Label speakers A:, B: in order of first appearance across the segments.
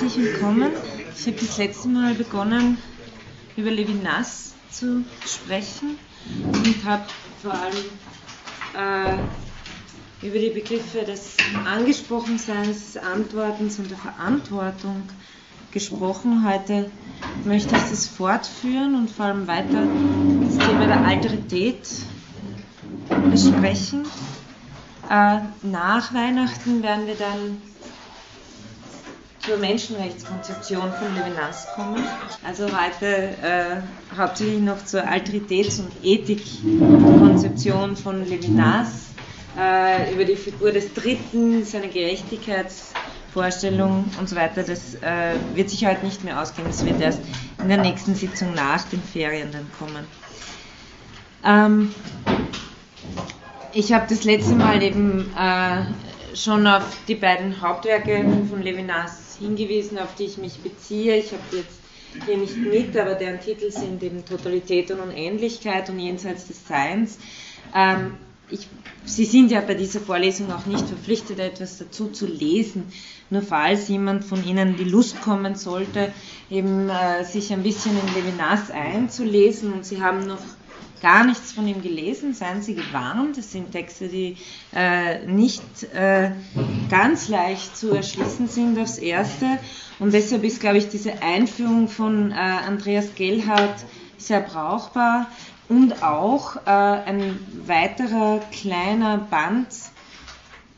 A: herzlich willkommen. Ich habe das letzte Mal begonnen, über Levinas zu sprechen und habe vor allem äh, über die Begriffe des Angesprochenseins, des Antwortens und der Verantwortung gesprochen. Heute möchte ich das fortführen und vor allem weiter das Thema der Alterität besprechen. Äh, nach Weihnachten werden wir dann zur Menschenrechtskonzeption von Levinas kommen. Also heute äh, hauptsächlich noch zur Alteritäts- und Ethikkonzeption von Levinas, äh, über die Figur des Dritten, seine Gerechtigkeitsvorstellung und so weiter. Das äh, wird sich heute nicht mehr ausgehen, das wird erst in der nächsten Sitzung nach den Ferien dann kommen. Ähm, ich habe das letzte Mal eben äh, schon auf die beiden Hauptwerke von Levinas hingewiesen, auf die ich mich beziehe. Ich habe jetzt hier nicht mit, aber deren Titel sind eben Totalität und Unendlichkeit und Jenseits des Seins. Ähm, ich, Sie sind ja bei dieser Vorlesung auch nicht verpflichtet, etwas dazu zu lesen. Nur falls jemand von Ihnen die Lust kommen sollte, eben äh, sich ein bisschen in Levinas einzulesen und Sie haben noch gar nichts von ihm gelesen, seien Sie gewarnt. Es sind Texte, die äh, nicht äh, ganz leicht zu erschließen sind aufs Erste. Und deshalb ist, glaube ich, diese Einführung von äh, Andreas Gellhardt sehr brauchbar. Und auch äh, ein weiterer kleiner Band,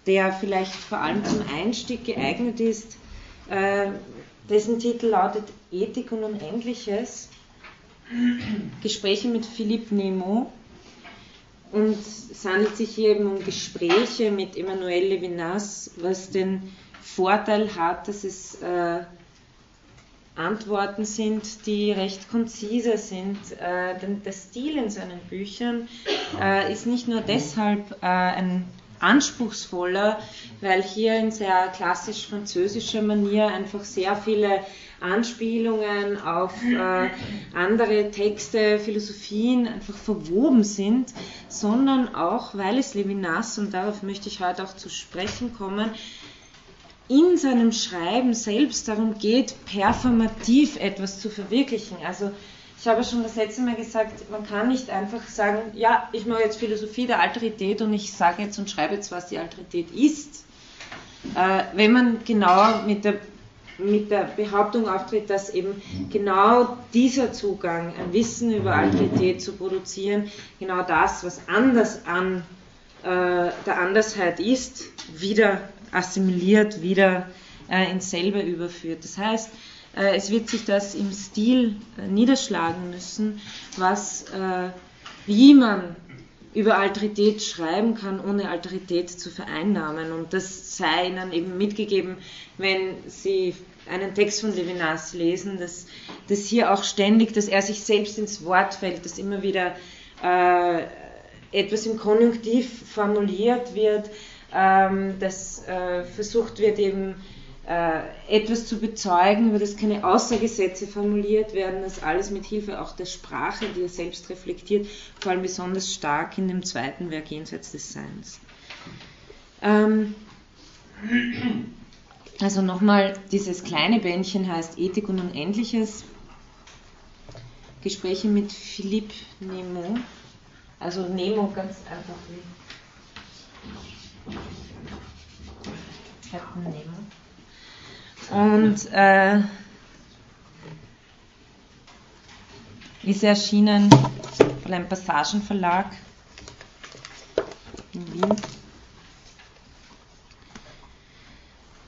A: der vielleicht vor allem zum Einstieg geeignet ist, äh, dessen Titel lautet Ethik und Unendliches Gespräche mit Philippe Nemo. Und es handelt sich hier eben um Gespräche mit Emmanuel Levinas, was den Vorteil hat, dass es äh, Antworten sind, die recht konzise sind. Äh, denn der Stil in seinen Büchern äh, ist nicht nur deshalb äh, ein anspruchsvoller, weil hier in sehr klassisch französischer Manier einfach sehr viele Anspielungen auf äh, andere Texte, Philosophien einfach verwoben sind, sondern auch, weil es Levinas, und darauf möchte ich heute auch zu sprechen kommen, in seinem Schreiben selbst darum geht, performativ etwas zu verwirklichen. Also ich habe schon das letzte Mal gesagt, man kann nicht einfach sagen, ja, ich mache jetzt Philosophie der Alterität und ich sage jetzt und schreibe jetzt, was die Alterität ist. Äh, wenn man genauer mit der mit der Behauptung auftritt, dass eben genau dieser Zugang, ein Wissen über Alterität zu produzieren, genau das, was anders an äh, der Andersheit ist, wieder assimiliert, wieder äh, ins selbe überführt. Das heißt, äh, es wird sich das im Stil äh, niederschlagen müssen, was, äh, wie man über Alterität schreiben kann, ohne Alterität zu vereinnahmen. Und das sei ihnen eben mitgegeben, wenn sie einen Text von Levinas lesen, dass, dass hier auch ständig, dass er sich selbst ins Wort fällt, dass immer wieder äh, etwas im Konjunktiv formuliert wird, ähm, dass äh, versucht wird eben etwas zu bezeugen, über das keine Aussagesätze formuliert werden, das alles mit Hilfe auch der Sprache, die er selbst reflektiert, vor allem besonders stark in dem zweiten Werk Jenseits des Seins. Ähm, also nochmal, dieses kleine Bändchen heißt Ethik und Unendliches. Gespräche mit Philippe Nemo. Also Nemo ganz einfach wie Captain Nemo. Und äh, ist erschienen von einem Passagenverlag in Wien.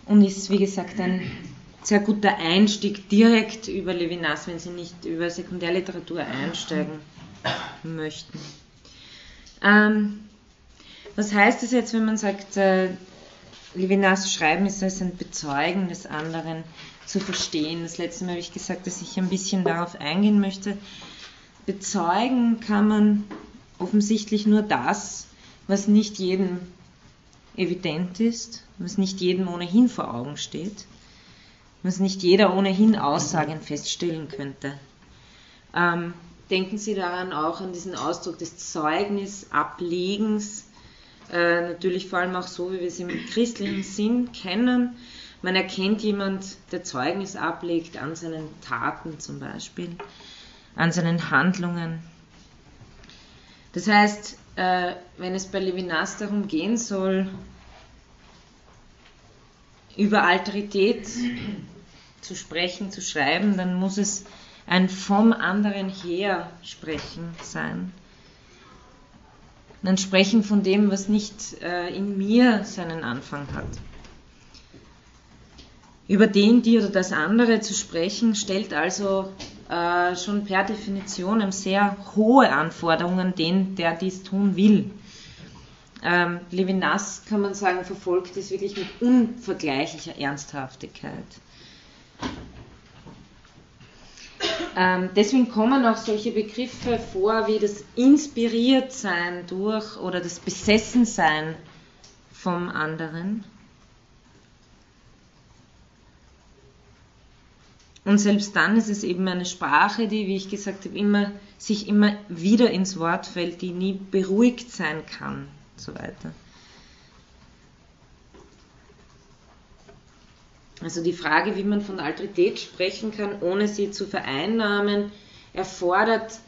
A: Und ist, wie gesagt, ein sehr guter Einstieg direkt über Levinas, wenn Sie nicht über Sekundärliteratur einsteigen möchten. Ähm, was heißt es jetzt, wenn man sagt, äh, Levinas Schreiben ist als ein Bezeugen des anderen zu verstehen? Das letzte Mal habe ich gesagt, dass ich ein bisschen darauf eingehen möchte. Bezeugen kann man offensichtlich nur das, was nicht jedem evident ist, was nicht jedem ohnehin vor Augen steht, was nicht jeder ohnehin Aussagen feststellen könnte. Ähm, denken Sie daran auch an diesen Ausdruck des Zeugnisablegens, äh, natürlich vor allem auch so, wie wir es im christlichen Sinn kennen, Man erkennt jemand, der Zeugnis ablegt an seinen Taten zum Beispiel, an seinen Handlungen. Das heißt, äh, wenn es bei Levinas darum gehen soll, über Alterität zu sprechen, zu schreiben, dann muss es ein vom anderen her sprechen sein. Ein Sprechen von dem, was nicht äh, in mir seinen Anfang hat. Über den, die oder das andere zu sprechen, stellt also äh, schon per Definition sehr hohe Anforderungen den, der dies tun will. Ähm, Levinas, kann man sagen, verfolgt es wirklich mit unvergleichlicher Ernsthaftigkeit. Ähm, deswegen kommen auch solche Begriffe vor wie das Inspiriertsein durch oder das Besessensein vom anderen. Und selbst dann ist es eben eine Sprache, die, wie ich gesagt habe, immer, sich immer wieder ins Wort fällt, die nie beruhigt sein kann und so weiter. Also die Frage, wie man von Alterität sprechen kann, ohne sie zu vereinnahmen, erfordert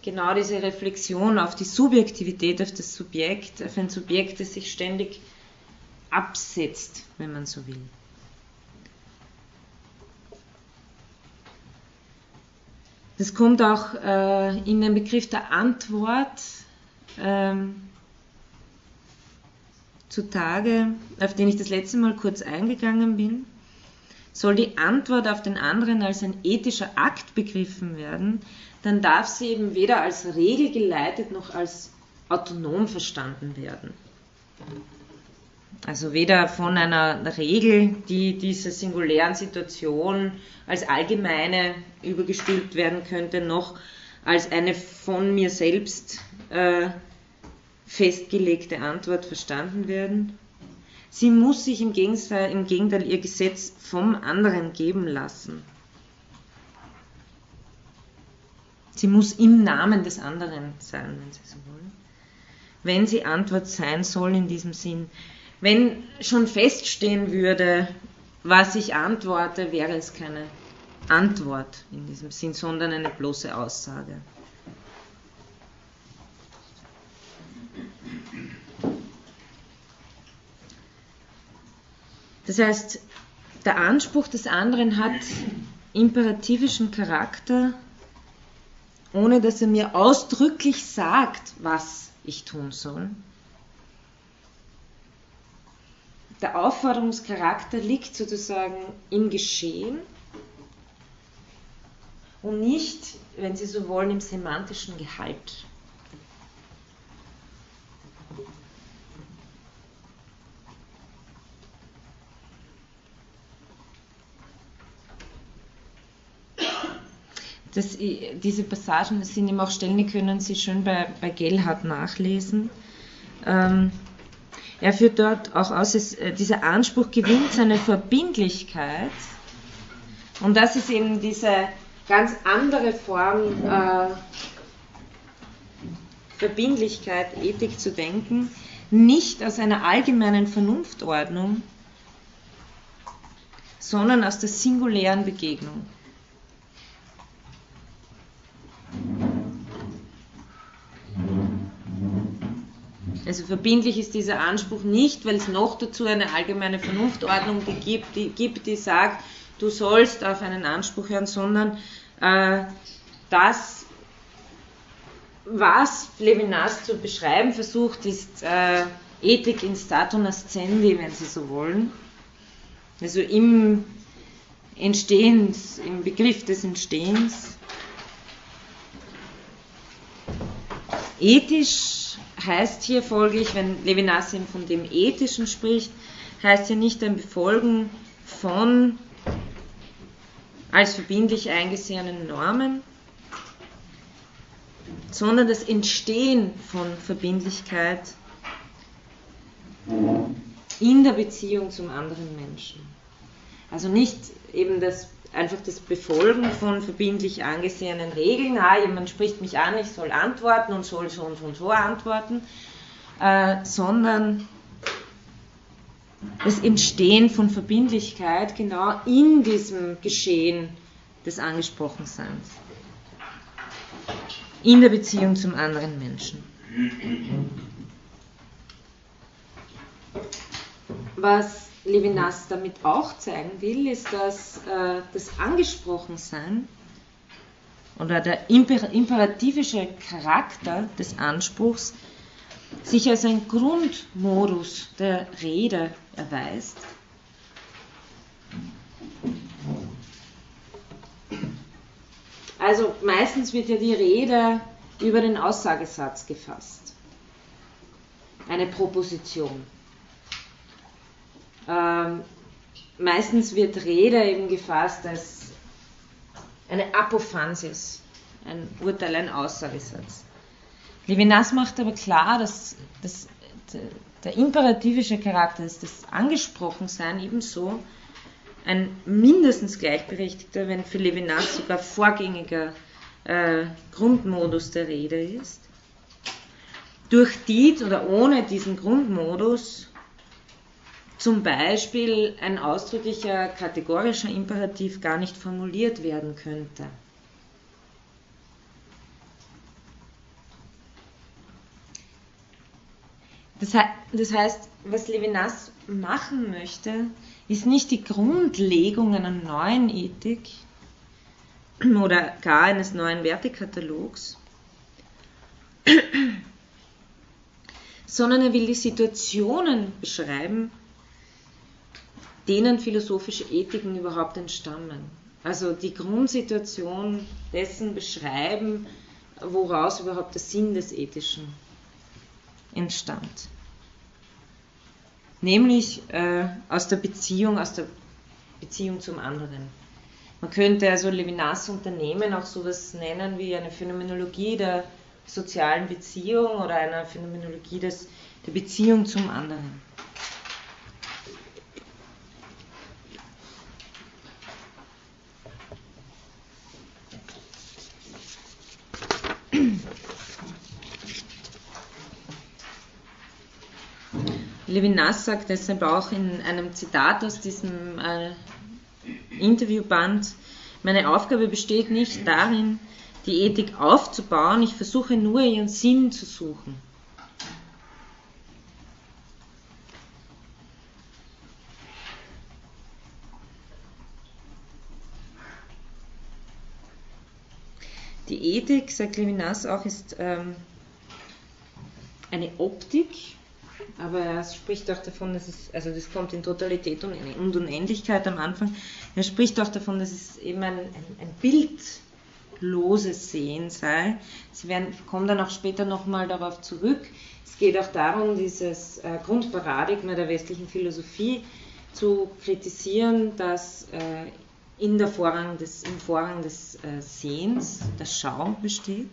A: genau diese Reflexion auf die Subjektivität, auf das Subjekt, auf ein Subjekt, das sich ständig absetzt, wenn man so will. Das kommt auch äh, in den Begriff der Antwort ähm, zutage, auf den ich das letzte Mal kurz eingegangen bin. Soll die Antwort auf den anderen als ein ethischer Akt begriffen werden, dann darf sie eben weder als Regel geleitet noch als autonom verstanden werden. Also weder von einer Regel, die dieser singulären Situation als allgemeine übergestülpt werden könnte, noch als eine von mir selbst äh, festgelegte Antwort verstanden werden. Sie muss sich im Gegenteil, im Gegenteil ihr Gesetz vom anderen geben lassen. Sie muss im Namen des anderen sein, wenn Sie so wollen. Wenn sie Antwort sein soll in diesem Sinn. Wenn schon feststehen würde, was ich antworte, wäre es keine Antwort in diesem Sinn, sondern eine bloße Aussage. Das heißt, der Anspruch des anderen hat imperativischen Charakter, ohne dass er mir ausdrücklich sagt, was ich tun soll. Der Aufforderungscharakter liegt sozusagen im Geschehen und nicht, wenn Sie so wollen, im semantischen Gehalt. Das, diese Passagen sind ihm auch Stellen, die können Sie schön bei, bei Gelhardt nachlesen. Ähm, er führt dort auch aus, dass äh, dieser Anspruch gewinnt seine Verbindlichkeit. Und das ist eben diese ganz andere Form, äh, Verbindlichkeit, Ethik zu denken, nicht aus einer allgemeinen Vernunftordnung, sondern aus der singulären Begegnung. Also verbindlich ist dieser Anspruch nicht, weil es noch dazu eine allgemeine Vernunftordnung gibt, die, gibt, die sagt, du sollst auf einen Anspruch hören, sondern äh, das, was Levinas zu beschreiben versucht, ist äh, Ethik in statu nascendi, wenn Sie so wollen. Also im Entstehens, im Begriff des Entstehens. Ethisch heißt hier folglich, wenn Levinas eben von dem Ethischen spricht, heißt hier nicht ein Befolgen von als verbindlich eingesehenen Normen, sondern das Entstehen von Verbindlichkeit in der Beziehung zum anderen Menschen. Also nicht eben das einfach das Befolgen von verbindlich angesehenen Regeln, ah, jemand spricht mich an, ich soll antworten und soll so und so und so antworten, äh, sondern das Entstehen von Verbindlichkeit genau in diesem Geschehen des Angesprochenseins, in der Beziehung zum anderen Menschen. Was Levinas damit auch zeigen will, ist, dass äh, das Angesprochensein oder der imperativische Charakter des Anspruchs sich als ein Grundmodus der Rede erweist. Also meistens wird ja die Rede über den Aussagesatz gefasst. Eine Proposition. Ähm, meistens wird Rede eben gefasst als eine Apophansis, ein Urteil, ein Aussagesatz. Levinas macht aber klar, dass, dass der imperativische Charakter ist, das Angesprochensein ebenso ein mindestens gleichberechtigter, wenn für Levinas sogar vorgängiger äh, Grundmodus der Rede ist. Durch die oder ohne diesen Grundmodus zum Beispiel ein ausdrücklicher kategorischer Imperativ gar nicht formuliert werden könnte. Das, heißt, was Levinas machen möchte, ist nicht die Grundlegung einer neuen Ethik oder gar eines neuen Wertekatalogs, sondern er will die Situationen beschreiben, denen philosophische Ethiken überhaupt entstammen. Also die Grundsituation dessen beschreiben, woraus überhaupt der Sinn des Ethischen entstand. Nämlich äh, aus der Beziehung, aus der Beziehung zum anderen. Man könnte also Levinas Unternehmen auch sowas nennen wie eine Phänomenologie der sozialen Beziehung oder eine Phänomenologie des, der Beziehung zum anderen. Levinas sagt deshalb auch in einem Zitat aus diesem äh, Interviewband, meine Aufgabe besteht nicht darin, die Ethik aufzubauen, ich versuche nur ihren Sinn zu suchen. Die Ethik, sagt Levinas auch, ist ähm, eine Optik, aber er spricht auch davon, dass es, also das kommt in Totalität und Unendlichkeit am Anfang, er spricht auch davon, dass es eben ein, ein, ein bildloses Sehen sei. Sie werden, kommen dann auch später nochmal darauf zurück. Es geht auch darum, dieses äh, Grundparadigma der westlichen Philosophie zu kritisieren, dass äh, in der Vorrang des, im Vorrang des äh, Sehens der Schau besteht.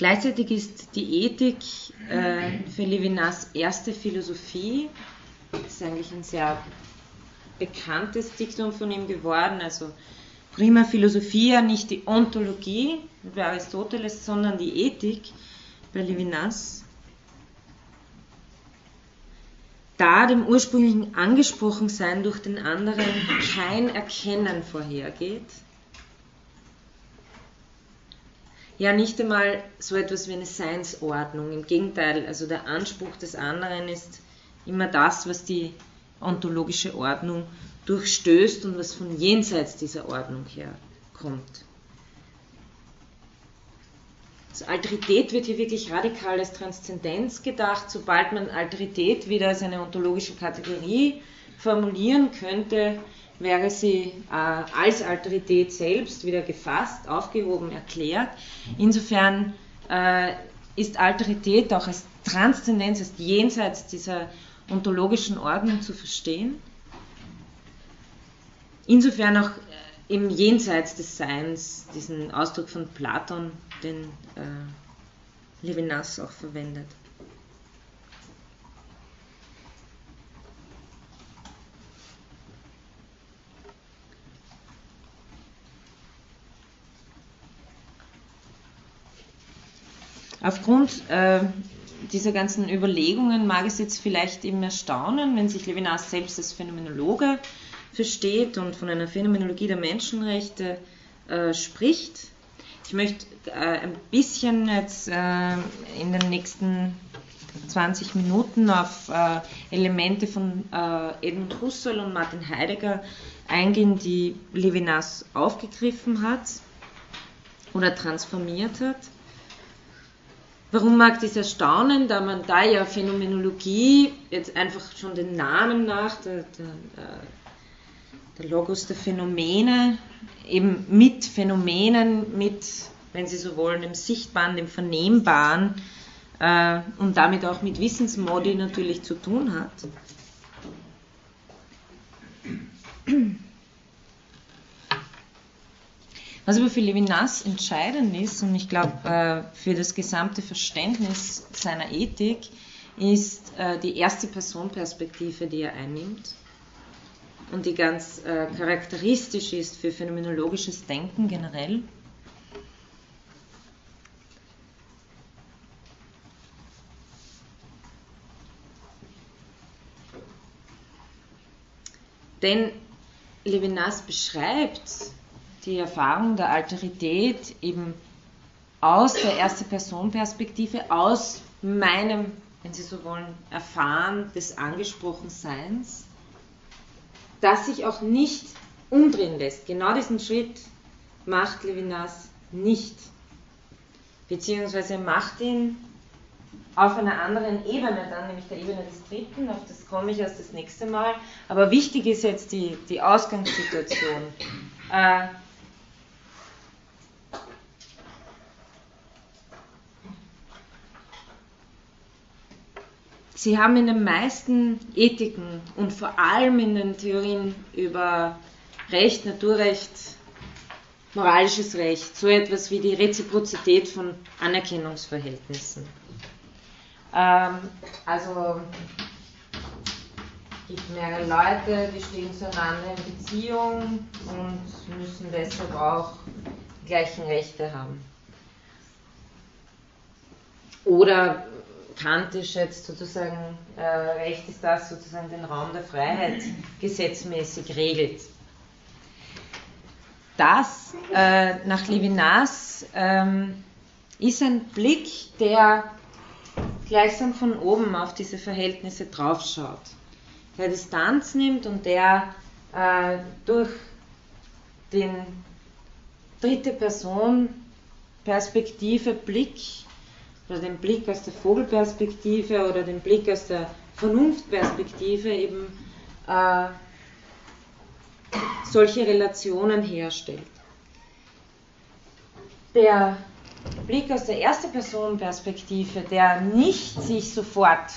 A: Gleichzeitig ist die Ethik äh, für Levinas erste Philosophie. Das ist eigentlich ein sehr bekanntes Diktum von ihm geworden. Also prima Philosophia, nicht die Ontologie bei Aristoteles, sondern die Ethik bei Levinas. Da dem ursprünglichen Angesprochensein durch den anderen kein Erkennen vorhergeht, ja nicht einmal so etwas wie eine Seinsordnung. Im Gegenteil, also der Anspruch des anderen ist immer das, was die ontologische Ordnung durchstößt und was von jenseits dieser Ordnung herkommt. Also Alterität wird hier wirklich radikal als Transzendenz gedacht. Sobald man Alterität wieder als eine ontologische Kategorie formulieren könnte, wäre sie äh, als Alterität selbst wieder gefasst, aufgehoben, erklärt. Insofern äh, ist Alterität auch als Transzendenz, als jenseits dieser ontologischen Ordnung zu verstehen. Insofern auch äh, im Jenseits des Seins, diesen Ausdruck von Platon, den äh, Levinas auch verwendet. Aufgrund äh, dieser ganzen Überlegungen mag es jetzt vielleicht eben erstaunen, wenn sich Levinas selbst als Phänomenologe versteht und von einer Phänomenologie der Menschenrechte äh, spricht. Ich möchte äh, ein bisschen jetzt äh, in den nächsten 20 Minuten auf äh, Elemente von äh, Edmund Husserl und Martin Heidegger eingehen, die Levinas aufgegriffen hat oder transformiert hat. Warum mag dies erstaunen, da man da ja Phänomenologie jetzt einfach schon den Namen nach, der, der, der Logos der Phänomene, eben mit Phänomenen, mit, wenn Sie so wollen, dem Sichtbaren, dem Vernehmbaren äh, und damit auch mit Wissensmodi natürlich zu tun hat. Was aber für Levinas entscheidend ist, und ich glaube äh, für das gesamte Verständnis seiner Ethik, ist äh, die erste Personperspektive, die er einnimmt und die ganz äh, charakteristisch ist für phänomenologisches Denken generell. Denn Levinas beschreibt die Erfahrung der Alterität eben aus der Erste-Person-Perspektive, aus meinem, wenn Sie so wollen, Erfahren des Angesprochenseins, das sich auch nicht umdrehen lässt. Genau diesen Schritt macht Levinas nicht, beziehungsweise macht ihn auf einer anderen Ebene dann, nämlich der Ebene des Dritten, auf das komme ich erst das nächste Mal. Aber wichtig ist jetzt die, die Ausgangssituation. Äh, Sie haben in den meisten Ethiken und vor allem in den Theorien über Recht, Naturrecht, moralisches Recht so etwas wie die Reziprozität von Anerkennungsverhältnissen. Ähm, also gibt mehrere Leute, die stehen zueinander in Beziehung und müssen deshalb auch die gleichen Rechte haben. Oder kantisch jetzt sozusagen, äh, Recht ist das sozusagen den Raum der Freiheit gesetzmäßig regelt. Das äh, nach Levinas ähm, ist ein Blick, der gleichsam von oben auf diese Verhältnisse draufschaut, der Distanz nimmt und der äh, durch den dritte Person Perspektive Blick oder den Blick aus der Vogelperspektive oder den Blick aus der Vernunftperspektive eben äh, solche Relationen herstellt. Der Blick aus der ersten Person Perspektive, der nicht sich sofort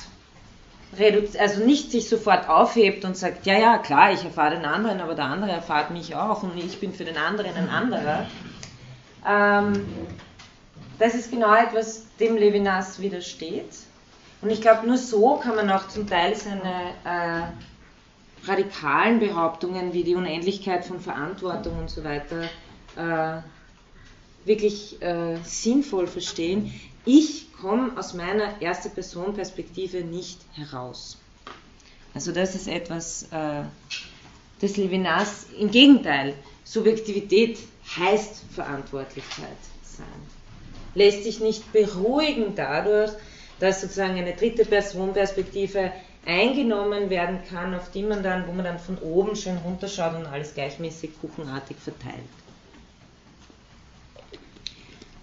A: also nicht sich sofort aufhebt und sagt, ja, ja, klar, ich erfahre den anderen, aber der andere erfahrt mich auch und ich bin für den anderen ein anderer. Ähm, das ist genau etwas, dem Levinas widersteht. Und ich glaube, nur so kann man auch zum Teil seine äh, radikalen Behauptungen wie die Unendlichkeit von Verantwortung und so weiter äh, wirklich äh, sinnvoll verstehen. Ich komme aus meiner erste Person Perspektive nicht heraus. Also das ist etwas äh, des Levinas. Im Gegenteil, Subjektivität heißt Verantwortlichkeit sein. Lässt sich nicht beruhigen dadurch, dass sozusagen eine dritte Person Perspektive eingenommen werden kann, auf die man dann, wo man dann von oben schön runterschaut und alles gleichmäßig kuchenartig verteilt.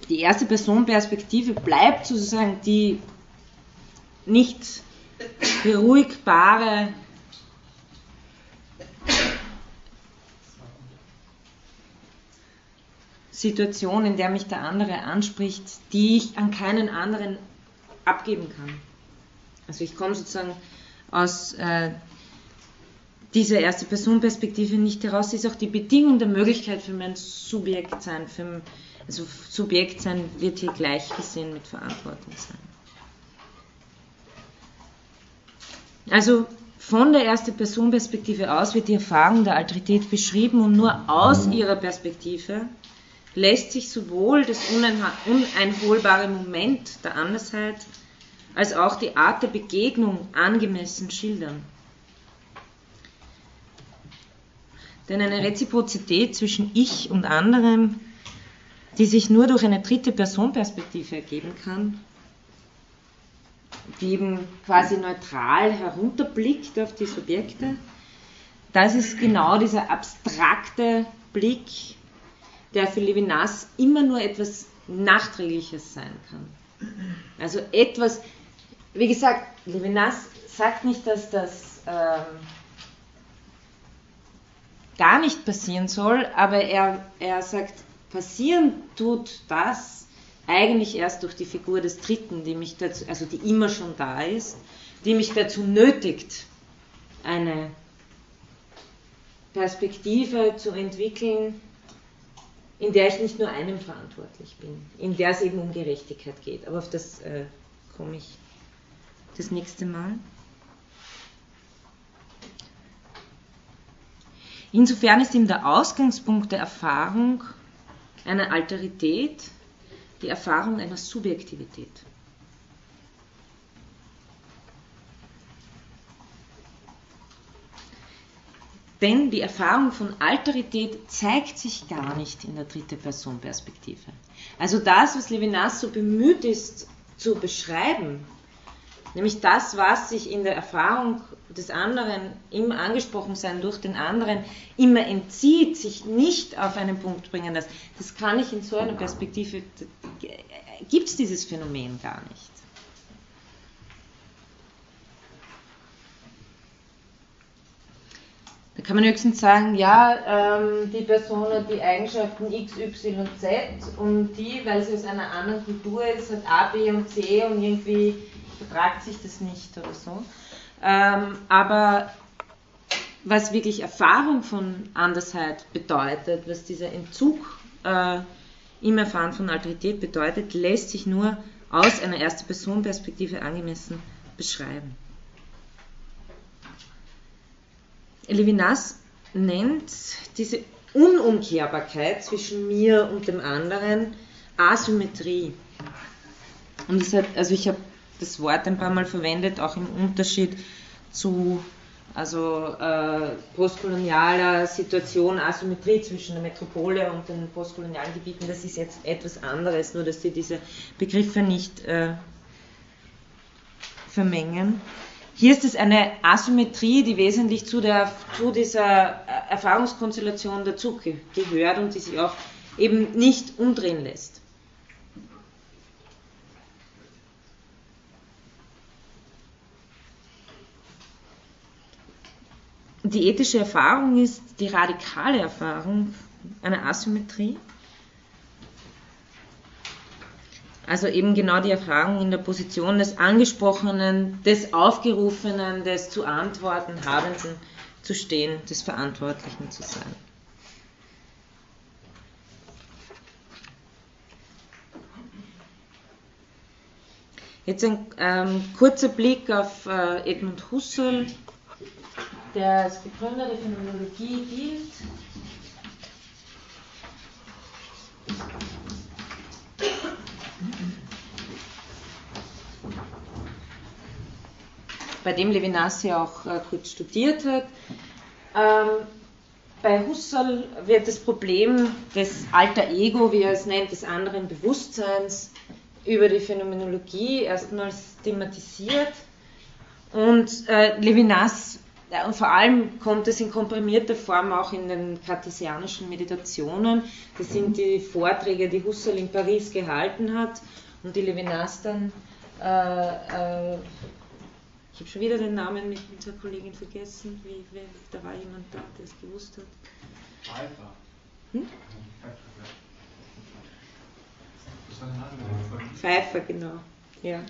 A: Die erste Personperspektive bleibt sozusagen die nicht beruhigbare Situation, in der mich der andere anspricht, die ich an keinen anderen abgeben kann. Also ich komme sozusagen aus äh, dieser erste Personperspektive nicht heraus. Ist auch die Bedingung der Möglichkeit für mein Subjektsein, für, also Subjekt sein wird hier gleich gesehen mit Verantwortung sein. Also von der ersten Personperspektive aus wird die Erfahrung der Alterität beschrieben und nur aus ihrer Perspektive lässt sich sowohl das uneinholbare Moment der Andersheit als auch die Art der Begegnung angemessen schildern. Denn eine Reziprozität zwischen Ich und anderem, die sich nur durch eine dritte Personperspektive ergeben kann, die eben quasi neutral herunterblickt auf die Subjekte, das ist genau dieser abstrakte Blick, der für Levinas immer nur etwas Nachträgliches sein kann. Also etwas, wie gesagt, Levinas sagt nicht, dass das ähm, gar nicht passieren soll, aber er, er sagt, passieren tut das eigentlich erst durch die Figur des Dritten, die mich dazu, also die immer schon da ist, die mich dazu nötigt, eine Perspektive zu entwickeln, in der ich nicht nur einem verantwortlich bin, in der es eben um Gerechtigkeit geht. Aber auf das äh, komme ich das nächste Mal. Insofern ist ihm der Ausgangspunkt der Erfahrung einer Alterität die Erfahrung einer Subjektivität. Denn die Erfahrung von Alterität zeigt sich gar nicht in der dritte Person Perspektive. Also das, was Levinas so bemüht ist zu beschreiben, Nämlich das, was sich in der Erfahrung des anderen, im Angesprochensein durch den anderen, immer entzieht, sich nicht auf einen Punkt bringen lässt. Das kann ich in so einer Perspektive, gibt es dieses Phänomen gar nicht. Da kann man höchstens sagen, ja, ähm, die Person hat die Eigenschaften X, Y, Z und die, weil sie aus einer anderen Kultur ist, hat A, B und C und irgendwie vertragt sich das nicht oder so. Ähm, aber was wirklich Erfahrung von Andersheit bedeutet, was dieser Entzug äh, im Erfahren von Alterität bedeutet, lässt sich nur aus einer Erste-Person-Perspektive angemessen beschreiben. Levinas nennt diese Unumkehrbarkeit zwischen mir und dem anderen Asymmetrie. Und das hat, also ich habe das Wort ein paar Mal verwendet, auch im Unterschied zu also äh, postkolonialer Situation, Asymmetrie zwischen der Metropole und den postkolonialen Gebieten, das ist jetzt etwas anderes, nur dass Sie diese Begriffe nicht äh, vermengen. Hier ist es eine Asymmetrie, die wesentlich zu, der, zu dieser äh, Erfahrungskonstellation dazu gehört und die sich auch eben nicht umdrehen lässt. die ethische Erfahrung ist die radikale Erfahrung einer Asymmetrie. Also eben genau die Erfahrung in der Position des Angesprochenen, des Aufgerufenen, des zu antworten Habenden zu stehen, des Verantwortlichen zu sein. Jetzt ein ähm, kurzer Blick auf äh, Edmund Husserl, der als Begründer der Phänomenologie gilt. Bei dem Levinas ja auch äh, kurz studiert hat. Ähm, bei Husserl wird das Problem des alter Ego, wie er es nennt, des anderen Bewusstseins über die Phänomenologie erstmals thematisiert. Und äh, Levinas ja, und vor allem kommt es in komprimierter Form auch in den kartesianischen Meditationen. Das sind die Vorträge, die Husserl in Paris gehalten hat und die Levinas dann, äh, äh, ich habe schon wieder den Namen mit unserer Kollegin vergessen, wie, wie, da war jemand da, der es gewusst hat. Pfeiffer. Hm? Pfeiffer, genau. Ja.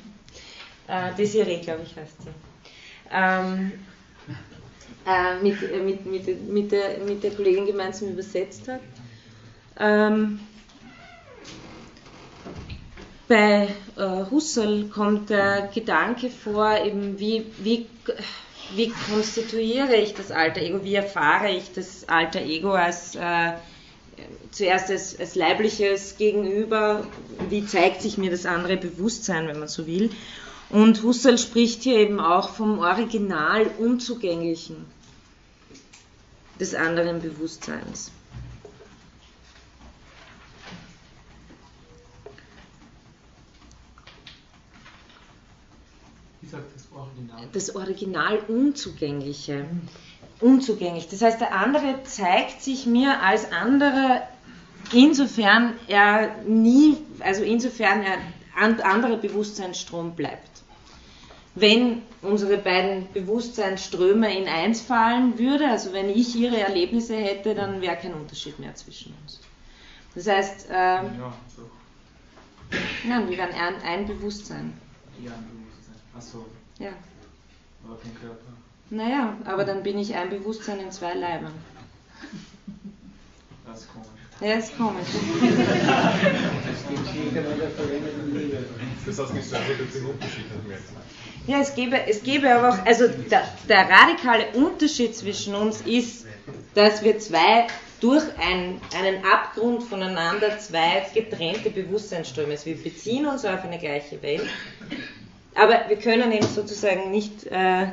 A: Äh, Desiree, glaube ich, heißt sie. Ähm, äh, mit, äh, mit, mit, mit, der, mit der Kollegin gemeinsam übersetzt hat. Ähm, bei äh, Husserl kommt der Gedanke vor, eben wie, wie, wie konstituiere ich das alter Ego, wie erfahre ich das alter Ego als äh, zuerst als, als leibliches Gegenüber, wie zeigt sich mir das andere Bewusstsein, wenn man so will. Und Husserl spricht hier eben auch vom Original Unzugänglichen des anderen Bewusstseins.
B: Wie sagt das Original?
A: Das Original Unzugängliche. Unzugänglich. Das heißt, der andere zeigt sich mir als anderer, insofern er nie, also insofern er ein anderer Bewusstseinsstrom bleibt. Wenn unsere beiden Bewusstseinsströme in eins fallen würde, also wenn ich ihre Erlebnisse hätte, dann wäre kein Unterschied mehr zwischen uns. Das heißt, ähm,
B: Ja, so.
A: nein, wir wären ein, ein Bewusstsein.
B: Ja, ein Bewusstsein. Achso,
A: Ja.
B: aber kein Körper.
A: Naja, aber dann bin ich ein Bewusstsein in zwei Leibern.
B: Das ist komisch.
A: Ja, ist komisch.
C: Das heißt, nicht so einfach den Unterschied.
A: Ja, es gäbe, es gäbe aber auch, also der, der radikale Unterschied zwischen uns ist, dass wir zwei durch ein, einen Abgrund voneinander zwei getrennte Bewusstseinsströme, also wir beziehen uns auf eine gleiche Welt, aber wir können eben sozusagen nicht äh,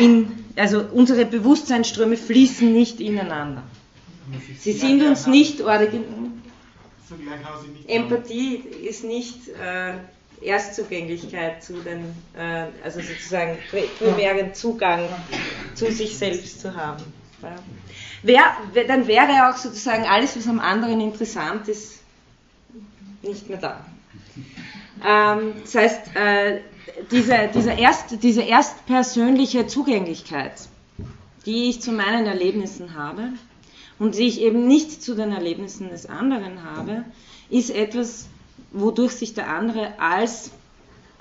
A: in, also unsere Bewusstseinsströme fließen nicht ineinander. Sie sind uns nicht
B: nicht.
A: Empathie ist nicht äh, Erstzugänglichkeit zu den, äh, also sozusagen pri- primären Zugang zu sich selbst zu haben. Ja. Dann wäre auch sozusagen alles, was am anderen interessant ist, nicht mehr da. Ähm, das heißt, äh, diese, diese, erst, diese erstpersönliche Zugänglichkeit, die ich zu meinen Erlebnissen habe und die ich eben nicht zu den Erlebnissen des anderen habe, ist etwas, wodurch sich der andere als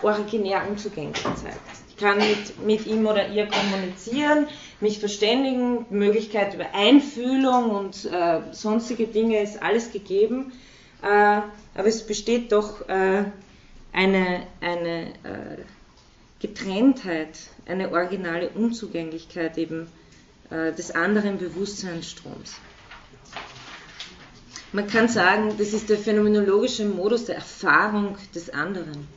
A: originär unzugänglich zeigt. Ich kann mit, mit ihm oder ihr kommunizieren, mich verständigen, Möglichkeit über Einfühlung und äh, sonstige Dinge ist alles gegeben, äh, aber es besteht doch äh, eine, eine äh, Getrenntheit, eine originale Unzugänglichkeit eben äh, des anderen Bewusstseinsstroms. Man kann sagen, das ist der phänomenologische Modus der Erfahrung des anderen.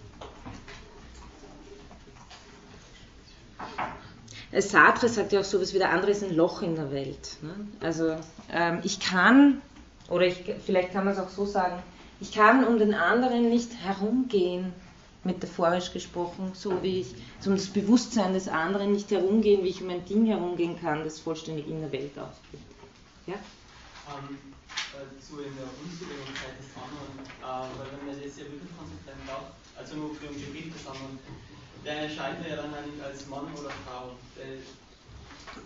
A: Äh, Sartre sagt ja auch sowas wie der andere ist ein Loch in der Welt. Ne? Also ähm, ich kann, oder ich, vielleicht kann man es auch so sagen, ich kann um den anderen nicht herumgehen, metaphorisch gesprochen, so wie ich so um das Bewusstsein des anderen nicht herumgehen, wie ich um ein Ding herumgehen kann, das vollständig in der Welt aufgeht. Ja?
D: ähm, äh, zu in der Unzugänglichkeit des anderen, äh, weil wenn man das ja wirklich konsequent auch, also nur für ein Gebiet des anderen, der erscheint ja dann als Mann oder Frau. Der,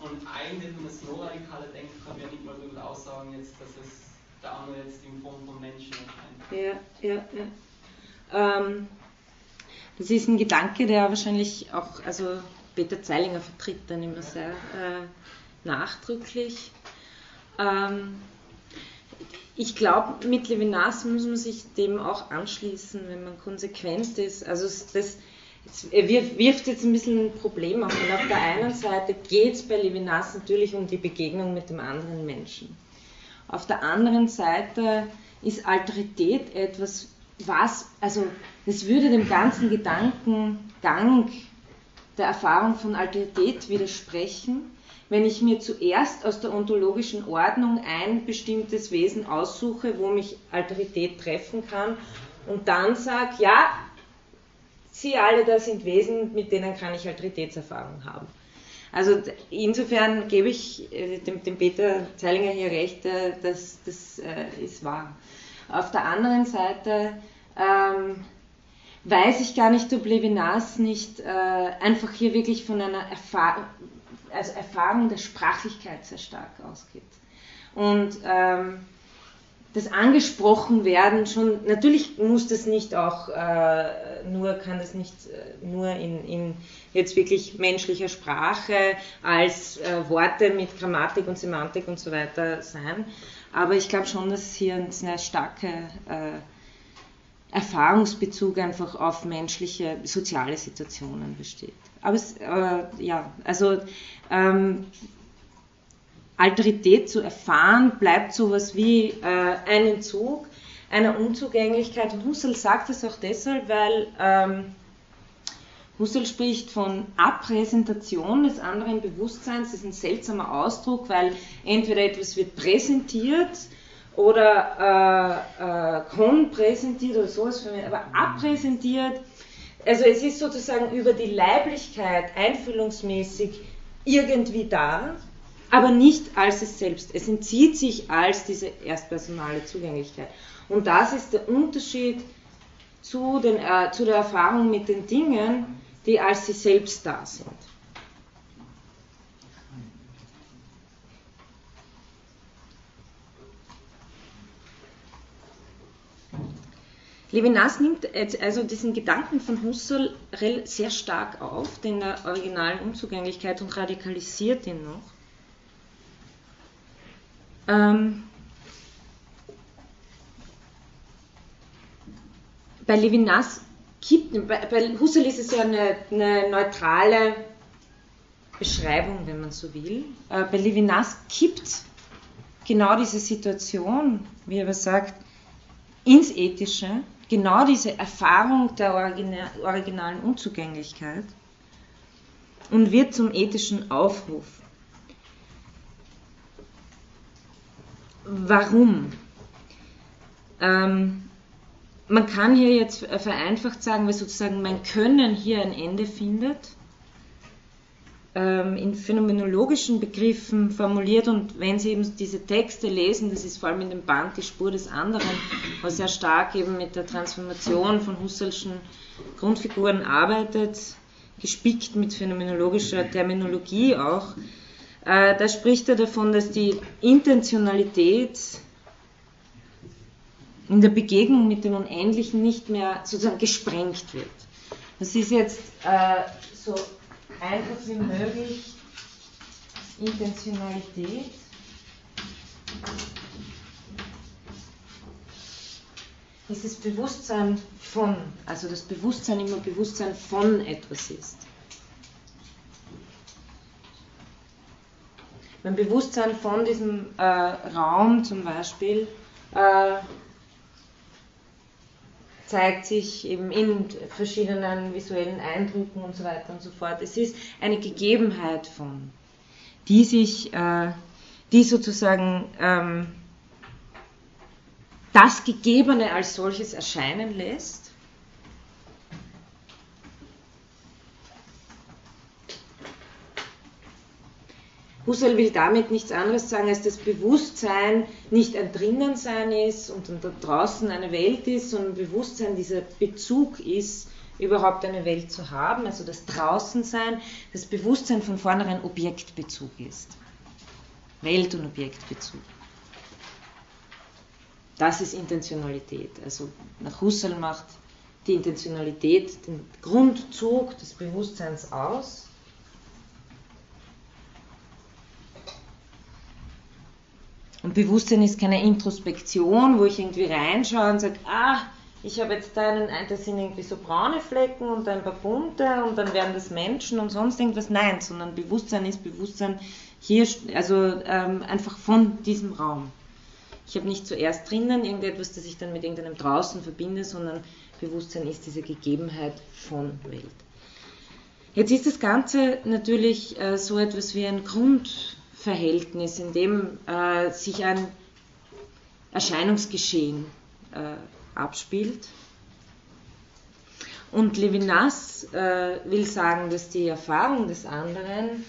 D: und eigentlich, wenn man es noch radikaler denkt, kann man ja nicht mal darüber aussagen, jetzt, dass es der andere jetzt in Form von Menschen erscheint.
A: Ja, ja, ja. Ähm, das ist ein Gedanke, der wahrscheinlich auch, also Peter Zeilinger vertritt dann immer sehr äh, nachdrücklich. Ähm, ich glaube, mit Levinas muss man sich dem auch anschließen, wenn man konsequent ist. Also das wir- wirft jetzt ein bisschen ein Problem auf. Und auf der einen Seite geht es bei Levinas natürlich um die Begegnung mit dem anderen Menschen. Auf der anderen Seite ist Alterität etwas, was, also das würde dem ganzen Gedankengang der Erfahrung von Alterität widersprechen, wenn ich mir zuerst aus der ontologischen Ordnung ein bestimmtes Wesen aussuche, wo mich Alterität treffen kann und dann sage, ja, Sie alle da sind Wesen, mit denen kann ich Alteritätserfahrung haben. Also insofern gebe ich äh, dem, dem Peter Zeilinger hier recht, äh, dass das äh, ist wahr. Auf der anderen Seite ähm, weiß ich gar nicht, ob Levinas nicht äh, einfach hier wirklich von einer Erfahr also Erfahrung der Sprachlichkeit sehr stark ausgeht. Und ähm, das angesprochen werden schon, natürlich muss das nicht auch äh, nur, kann das nicht äh, nur in, in jetzt wirklich menschlicher Sprache als äh, Worte mit Grammatik und Semantik und so weiter sein, aber ich glaube schon, dass hier ein sehr starker äh, Erfahrungsbezug einfach auf menschliche, soziale Situationen besteht. Aber es, äh, ja, also ähm, Alterität zu erfahren, bleibt sowas wie äh, ein Entzug einer Unzugänglichkeit. Husserl sagt es auch deshalb, weil ähm, Husserl spricht von Abpräsentation des anderen Bewusstseins. Das ist ein seltsamer Ausdruck, weil entweder etwas wird präsentiert oder äh, äh, konpräsentiert oder sowas, aber abpräsentiert. Also es ist sozusagen über die Leiblichkeit einfühlungsmäßig irgendwie da, aber nicht als es selbst. Es entzieht sich als diese erstpersonale Zugänglichkeit. Und das ist der Unterschied zu, den, äh, zu der Erfahrung mit den Dingen, die als sie selbst da sind. Levinas nimmt also diesen Gedanken von Husserl sehr stark auf, den der originalen Unzugänglichkeit und radikalisiert ihn noch. Ähm, bei Levinas kippt, bei, bei Husserl ist es ja eine, eine, neutrale Beschreibung, wenn man so will. Äh, bei Levinas kippt genau diese Situation, wie er sagt, ins Ethische, genau diese Erfahrung der originalen Unzugänglichkeit und wird zum ethischen Aufruf. Warum? Ähm, man kann hier jetzt vereinfacht sagen, weil sozusagen mein Können hier ein Ende findet, ähm, in phänomenologischen Begriffen formuliert und wenn Sie eben diese Texte lesen, das ist vor allem in dem Band Die Spur des anderen, was sehr stark eben mit der Transformation von Husserlschen Grundfiguren arbeitet, gespickt mit phänomenologischer Terminologie auch, äh, da spricht er davon, dass die Intentionalität in der Begegnung mit dem Unendlichen nicht mehr sozusagen gesprengt wird. Das ist jetzt äh, so einfach wie möglich Intentionalität. Das Bewusstsein von, also das Bewusstsein immer Bewusstsein von etwas ist. Mein Bewusstsein von diesem äh, Raum zum Beispiel äh, zeigt sich eben in verschiedenen visuellen Eindrücken und so weiter und so fort. Es ist eine Gegebenheit von, die sich, äh, die sozusagen ähm, das Gegebene als solches erscheinen lässt Husserl will damit nichts anderes sagen, als dass Bewusstsein nicht ein Drinnensein ist und da draußen eine Welt ist, sondern Bewusstsein dieser Bezug ist, überhaupt eine Welt zu haben, also das Draußensein, das Bewusstsein von vornherein Objektbezug ist. Welt- und Objektbezug. Das ist Intentionalität. Also nach Husserl macht die Intentionalität den Grundzug des Bewusstseins aus Und Bewusstsein ist keine Introspektion, wo ich irgendwie reinschaue und sage, ah, ich habe jetzt da einen, das sind irgendwie so braune Flecken und ein paar bunte und dann werden das Menschen und sonst irgendwas. Nein, sondern Bewusstsein ist Bewusstsein hier, also ähm, einfach von diesem Raum. Ich habe nicht zuerst drinnen irgendetwas, das ich dann mit irgendeinem draußen verbinde, sondern Bewusstsein ist diese Gegebenheit von Welt. Jetzt ist das Ganze natürlich äh, so etwas wie ein Grund, Verhältnis, in dem äh, sich ein Erscheinungsgeschehen äh, abspielt. Und Levinas äh, will sagen, dass die Erfahrung des anderen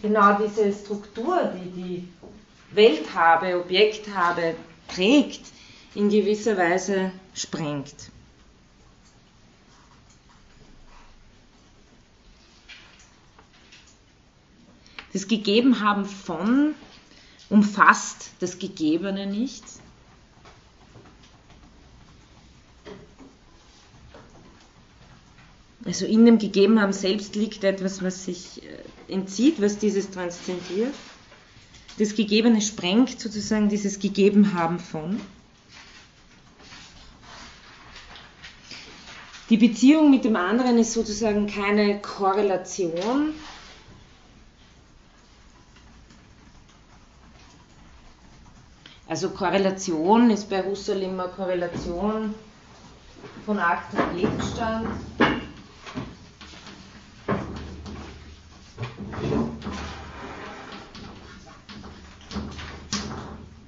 A: genau diese Struktur, die die Welthabe, Objekthabe trägt, in gewisser Weise sprengt. Das Gegebenhaben von umfasst das Gegebene nicht. Also in dem Gegebenhaben selbst liegt etwas, was sich äh, entzieht, was dieses transzendiert. Das Gegebene sprengt sozusagen dieses Gegebenhaben von. Die Beziehung mit dem anderen ist sozusagen keine Korrelation, Also Korrelation ist bei Husserl immer Korrelation von Akt und Gegenstand.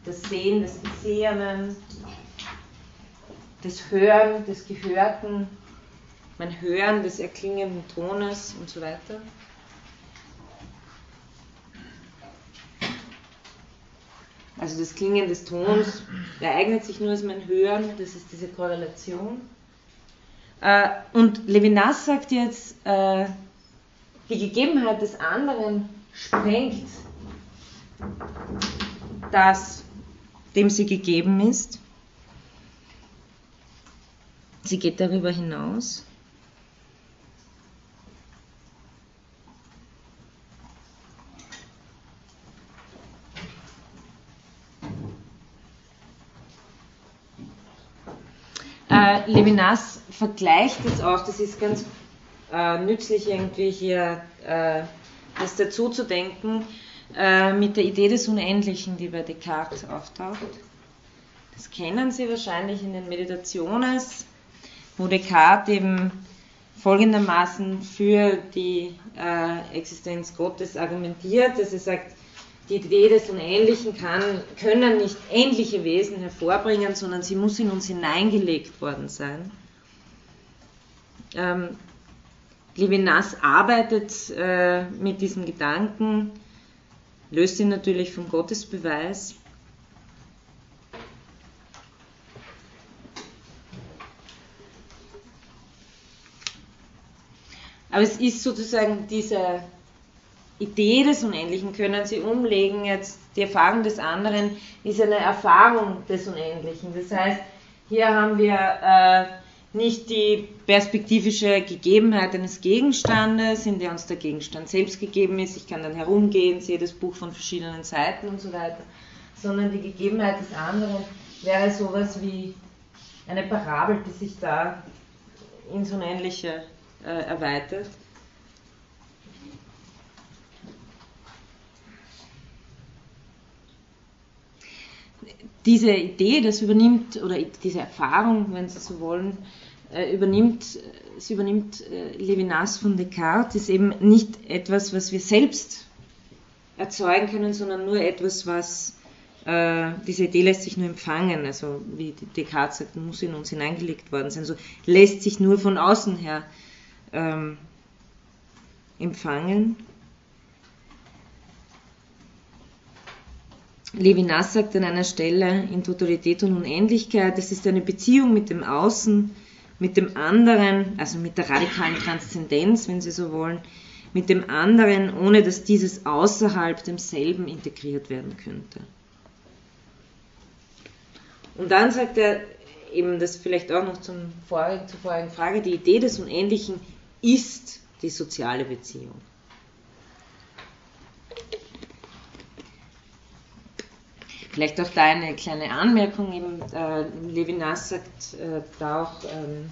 A: Das Sehen des Gesehenen, das Hören des Gehörten, mein Hören des erklingenden Tones und so weiter. Also das Klingen des Tons ereignet sich nur als mein Hören, das ist diese Korrelation. Äh, und Levinas sagt jetzt, äh, die Gegebenheit des anderen sprengt das, dem sie gegeben ist. Sie geht darüber hinaus. Äh, Levinas vergleicht jetzt auch, das ist ganz äh, nützlich irgendwie hier äh, das dazu zu denken, äh, mit der Idee des Unendlichen, die bei Descartes auftaucht. Das kennen Sie wahrscheinlich in den Meditationen, wo Descartes eben folgendermaßen für die äh, Existenz Gottes argumentiert, dass er sagt, die Idee des Unendlichen kann, können nicht endliche Wesen hervorbringen, sondern sie muss in uns hineingelegt worden sein. Ähm, Levinas arbeitet äh, mit diesem Gedanken, löst ihn natürlich vom Gottesbeweis. Aber es ist sozusagen diese Idee des Unendlichen können Sie umlegen. Jetzt die Erfahrung des anderen ist eine Erfahrung des Unendlichen. Das heißt, hier haben wir äh, nicht die perspektivische Gegebenheit eines Gegenstandes, in der uns der Gegenstand selbst gegeben ist. Ich kann dann herumgehen, sehe das Buch von verschiedenen Seiten und so weiter, sondern die Gegebenheit des anderen wäre sowas wie eine Parabel, die sich da ins Unendliche äh, erweitert. Diese Idee, das übernimmt, oder diese Erfahrung, wenn Sie so wollen, äh, übernimmt, es übernimmt äh, Levinas von Descartes, ist eben nicht etwas, was wir selbst erzeugen können, sondern nur etwas, was äh, diese Idee lässt sich nur empfangen, also wie Descartes sagt, muss in uns hineingelegt worden sein, so lässt sich nur von außen her ähm, empfangen. Levinas sagt an einer Stelle in Totalität und Unendlichkeit, es ist eine Beziehung mit dem Außen, mit dem anderen, also mit der radikalen Transzendenz, wenn Sie so wollen, mit dem anderen, ohne dass dieses außerhalb demselben integriert werden könnte. Und dann sagt er eben das vielleicht auch noch zum vorigen, zur vorigen Frage, die Idee des Unendlichen ist die soziale Beziehung. Vielleicht auch da eine kleine Anmerkung. Eben, äh, Levinas sagt äh, da auch, ähm,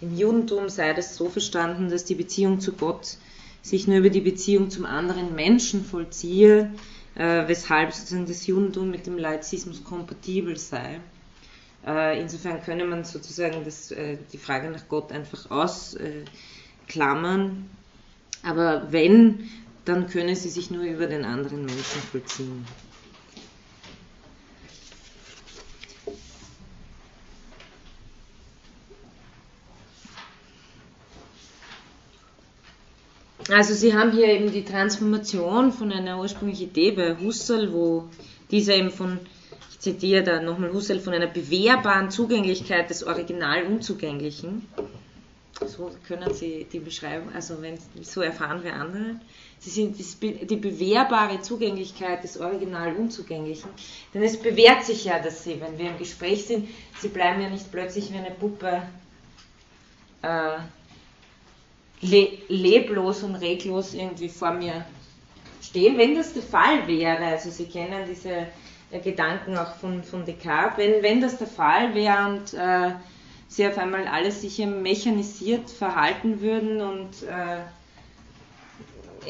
A: im Judentum sei das so verstanden, dass die Beziehung zu Gott sich nur über die Beziehung zum anderen Menschen vollziehe, äh, weshalb sozusagen das Judentum mit dem Laizismus kompatibel sei. Äh, insofern könne man sozusagen das, äh, die Frage nach Gott einfach ausklammern. Aber wenn, dann könne sie sich nur über den anderen Menschen vollziehen. Also Sie haben hier eben die Transformation von einer ursprünglichen Idee bei Husserl, wo dieser eben von, ich zitiere da nochmal Husserl, von einer bewährbaren Zugänglichkeit des Original Unzugänglichen. So können Sie die beschreiben, also wenn, so erfahren wir andere. Sie sind die bewährbare Zugänglichkeit des Original Unzugänglichen. Denn es bewährt sich ja, dass Sie, wenn wir im Gespräch sind, Sie bleiben ja nicht plötzlich wie eine Puppe äh, le leblos und reglos irgendwie vor mir stehen. Wenn das der Fall wäre, also Sie kennen diese äh, Gedanken auch von, von Descartes, wenn, wenn das der Fall wäre und äh, Sie auf einmal alles sich mechanisiert verhalten würden und äh,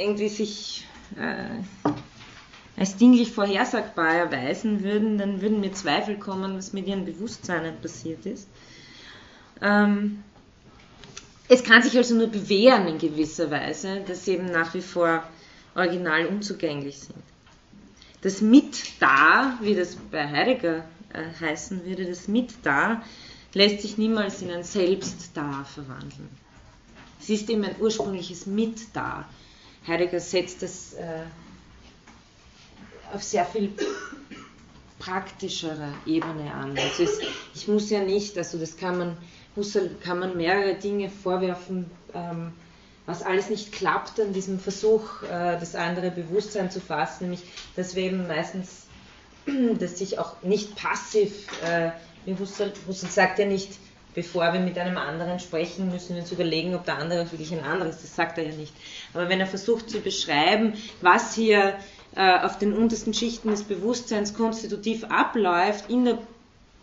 A: irgendwie sich äh, als dinglich vorhersagbar erweisen würden, dann würden mir Zweifel kommen, was mit ihren Bewusstseinen passiert ist. Ähm, es kann sich also nur bewähren in gewisser Weise, dass sie eben nach wie vor original unzugänglich sind. das Mit-Da, wie das bei Heidegger äh, heißen würde, das Mit-Da, lässt sich niemals in ein Selbst-Da verwandeln. Es ist eben ein ursprüngliches Mit-Da. Heidegger setzt das äh, auf sehr viel praktischere Ebene an. Also es, ich muss ja nicht, also das kann man, Husserl kann man mehrere Dinge vorwerfen, ähm, was alles nicht klappt an diesem Versuch, äh, das andere Bewusstsein zu fassen, nämlich dass wir eben meistens, dass sich auch nicht passiv, äh, wie Husserl, Husserl sagt ja nicht, bevor wir mit einem anderen sprechen, müssen wir uns überlegen, ob der andere wirklich ein anderes ist, das sagt er ja nicht. Aber wenn er versucht zu beschreiben, was hier äh, auf den untersten Schichten des Bewusstseins konstitutiv abläuft, in der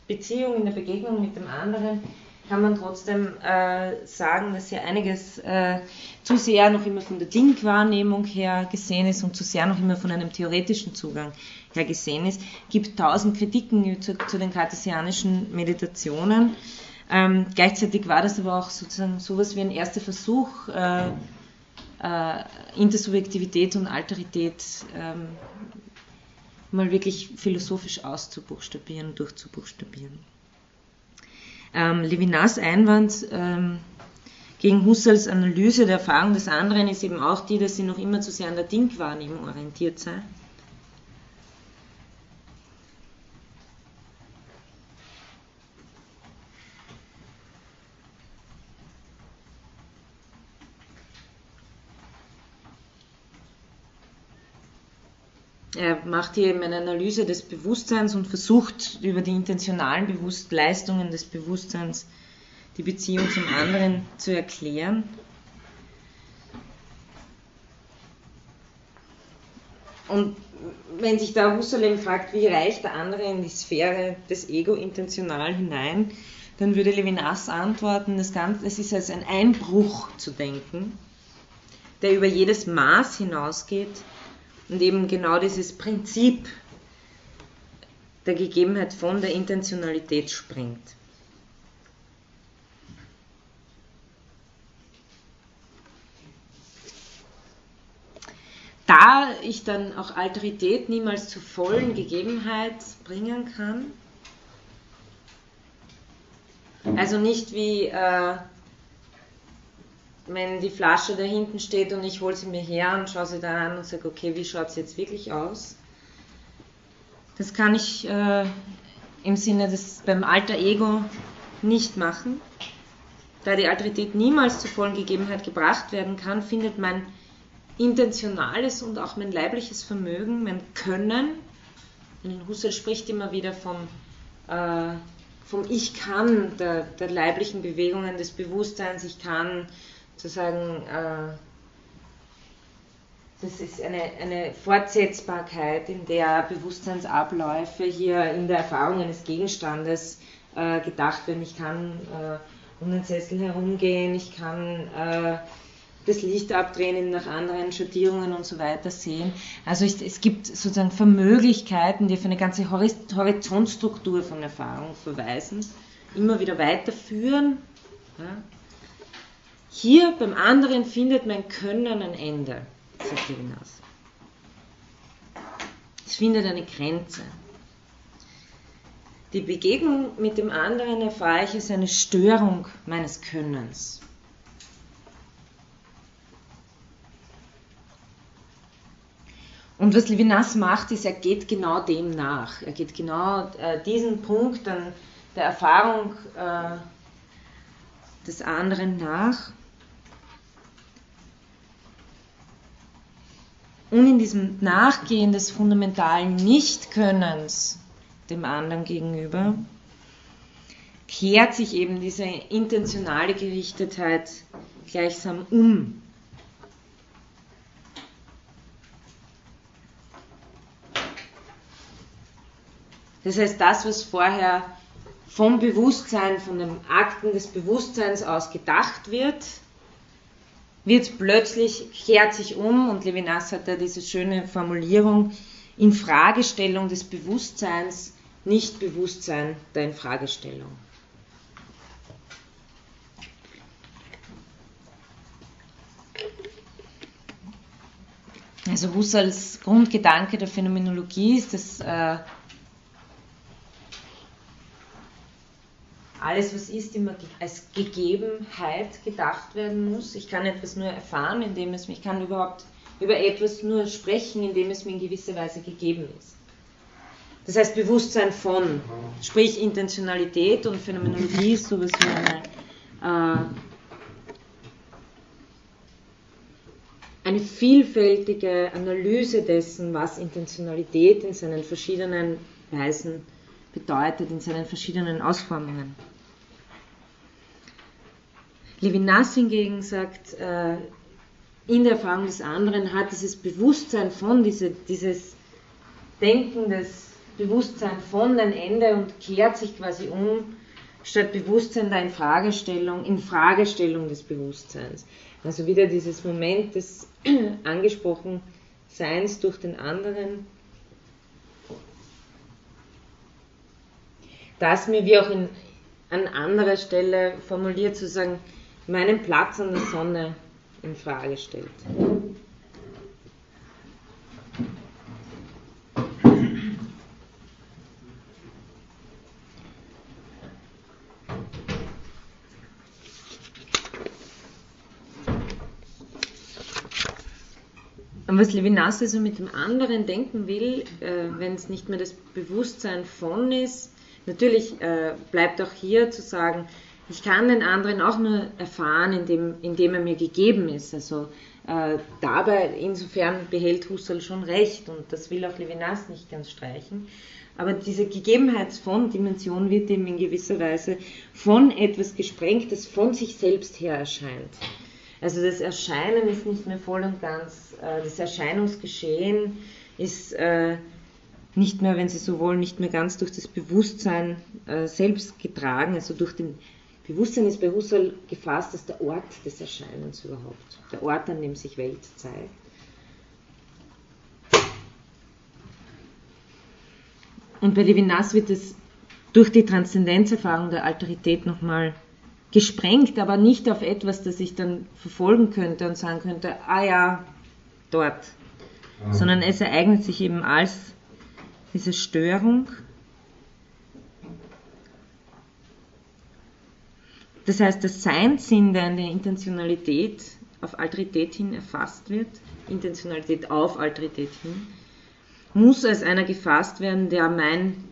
A: Beziehung, in der Begegnung mit dem anderen, kann man trotzdem äh, sagen, dass hier einiges äh, zu sehr noch immer von der Dingwahrnehmung her gesehen ist und zu sehr noch immer von einem theoretischen Zugang her gesehen ist. Es gibt tausend Kritiken zu, zu den kartesianischen Meditationen. Ähm, gleichzeitig war das aber auch sozusagen sowas wie ein erster Versuch, äh, äh, Intersubjektivität und Alterität ähm, mal wirklich philosophisch auszubuchstabieren durchzubuchstabieren. Ähm, Levinas Einwand ähm, gegen Husserls Analyse der Erfahrung des anderen ist eben auch die, dass sie noch immer zu sehr an der Dingwahrnehmung orientiert sei. Er macht hier eben eine Analyse des Bewusstseins und versucht über die intentionalen Bewusst Leistungen des Bewusstseins die Beziehung zum anderen zu erklären. Und wenn sich da Husserl fragt, wie reicht der andere in die Sphäre des Ego intentional hinein, dann würde Levinas antworten, das Ganze, es ist als ein Einbruch zu denken, der über jedes Maß hinausgeht und eben genau dieses Prinzip der Gegebenheit von der Intentionalität springt. Da ich dann auch Alterität niemals zur vollen Gegebenheit bringen kann, also nicht wie äh, wenn die Flasche da hinten steht und ich hole sie mir her und schaue sie da an und sage, okay, wie schaut es jetzt wirklich aus? Das kann ich äh, im Sinne des beim alter Ego nicht machen. Da die Alterität niemals zur vollen Gegebenheit gebracht werden kann, findet mein intentionales und auch mein leibliches Vermögen, mein Können, Husserl spricht immer wieder vom, äh, vom Ich kann, der, der leiblichen Bewegungen des Bewusstseins, ich kann sozusagen, äh, das ist eine, eine Fortsetzbarkeit, in der Bewusstseinsabläufe hier in der Erfahrung eines Gegenstandes äh, gedacht werden. Ich kann äh, um den Sessel herumgehen, ich kann äh, das Licht abdrehen, nach anderen Schattierungen und so weiter sehen. Also es, es gibt sozusagen Vermöglichkeiten, die auf eine ganze Horizontstruktur von Erfahrung verweisen, immer wieder weiterführen. Ja, hier beim anderen findet mein Können ein Ende, sagt Levinas. Es findet eine Grenze. Die Begegnung mit dem anderen erfahre ich als eine Störung meines Könnens. Und was Levinas macht, ist, er geht genau dem nach. Er geht genau äh, diesen Punkt an der Erfahrung äh, des anderen nach. Und in diesem Nachgehen des fundamentalen Nichtkönnens dem anderen gegenüber kehrt sich eben diese intentionale Gerichtetheit gleichsam um. Das heißt, das, was vorher vom Bewusstsein, von den Akten des Bewusstseins aus gedacht wird, wird plötzlich, kehrt sich um und Levinas hat da diese schöne Formulierung, in Fragestellung des Bewusstseins, nicht Bewusstsein der Infragestellung. Also Husserls Grundgedanke der Phänomenologie ist, dass äh, alles, was ist, immer als Gegebenheit gedacht werden muss. Ich kann etwas nur erfahren, indem es mich, ich kann überhaupt über etwas nur sprechen, indem es mir in gewisser Weise gegeben ist. Das heißt Bewusstsein von, sprich Intentionalität und Phänomenologie ist sowas wie eine, äh, eine vielfältige Analyse dessen, was Intentionalität in seinen verschiedenen Weisen bedeutet, in seinen verschiedenen Ausformungen. Levinas hingegen sagt, äh, in der Erfahrung des anderen hat dieses Bewusstsein von, diese, dieses Denken des Bewusstsein von ein Ende und kehrt sich quasi um, statt Bewusstsein da in Fragestellung, in Fragestellung des Bewusstseins. Also wieder dieses Moment des angesprochen Seins durch den anderen, das mir wie auch in, an anderer Stelle formuliert zu sagen, meinen Platz an der Sonne in Frage stellt. Und was Levinas also mit dem anderen denken will, äh, wenn es nicht mehr das Bewusstsein von ist, natürlich äh, bleibt auch hier zu sagen, ich kann den anderen auch nur erfahren, indem, indem er mir gegeben ist. Also äh, dabei, insofern behält Husserl schon recht und das will auch Levinas nicht ganz streichen. Aber diese Gegebenheitsvon-Dimension wird eben in gewisser Weise von etwas gesprengt, das von sich selbst her erscheint. Also das Erscheinen ist nicht mehr voll und ganz, äh, das Erscheinungsgeschehen ist äh, nicht mehr, wenn Sie so wollen, nicht mehr ganz durch das Bewusstsein äh, selbst getragen, also durch den Bewusstsein ist bei Husserl gefasst als der Ort des Erscheinens überhaupt, der Ort, an dem sich Welt zeigt. Und bei Levinas wird es durch die Transzendenzerfahrung der Alterität nochmal gesprengt, aber nicht auf etwas, das ich dann verfolgen könnte und sagen könnte, ah ja, dort. Mhm. Sondern es ereignet sich eben als diese Störung Das heißt, das Seinsinn, der in der Intentionalität auf Alterität hin erfasst wird, Intentionalität auf Alterität hin, muss als einer gefasst werden, der mein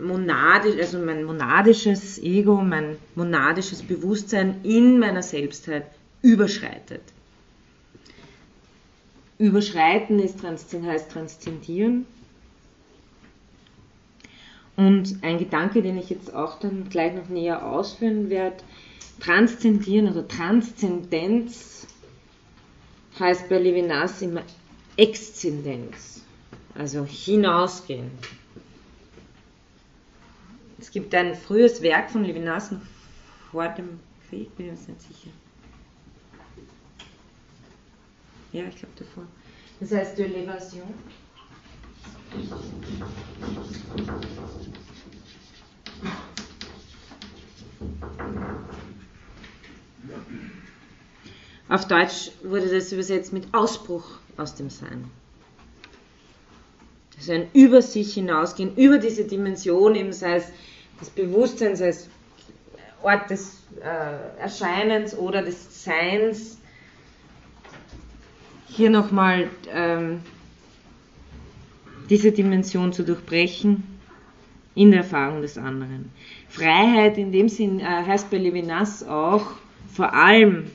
A: monadisch, also mein monadisches Ego, mein monadisches Bewusstsein in meiner Selbstheit überschreitet. Überschreiten ist, heißt transzendieren und ein Gedanke, den ich jetzt auch dann gleich noch näher ausführen werde, Transzendieren oder Transzendenz heißt bei Levinas immer Exzendenz, also hinausgehen. Es gibt ein frühes Werk von Levinas vor dem Krieg, bin ich mir nicht sicher. Ja, ich glaube davor. Das heißt De l'Evasion. Auf Deutsch wurde das übersetzt mit Ausbruch aus dem Sein. Also ein über sich hinausgehen, über diese Dimension, eben sei es des Bewusstseins, sei es Ort des äh, Erscheinens oder des Seins. Hier nochmal ähm, diese Dimension zu durchbrechen in der Erfahrung des anderen. Freiheit in dem Sinn äh, heißt bei Levinas auch vor allem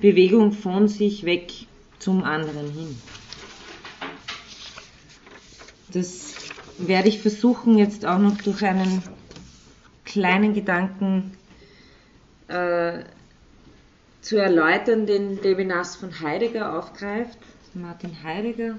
A: Bewegung von sich weg zum anderen hin. Das werde ich versuchen jetzt auch noch durch einen kleinen Gedanken äh, zu erläutern, den Levinas von Heidegger aufgreift. Martin Heidegger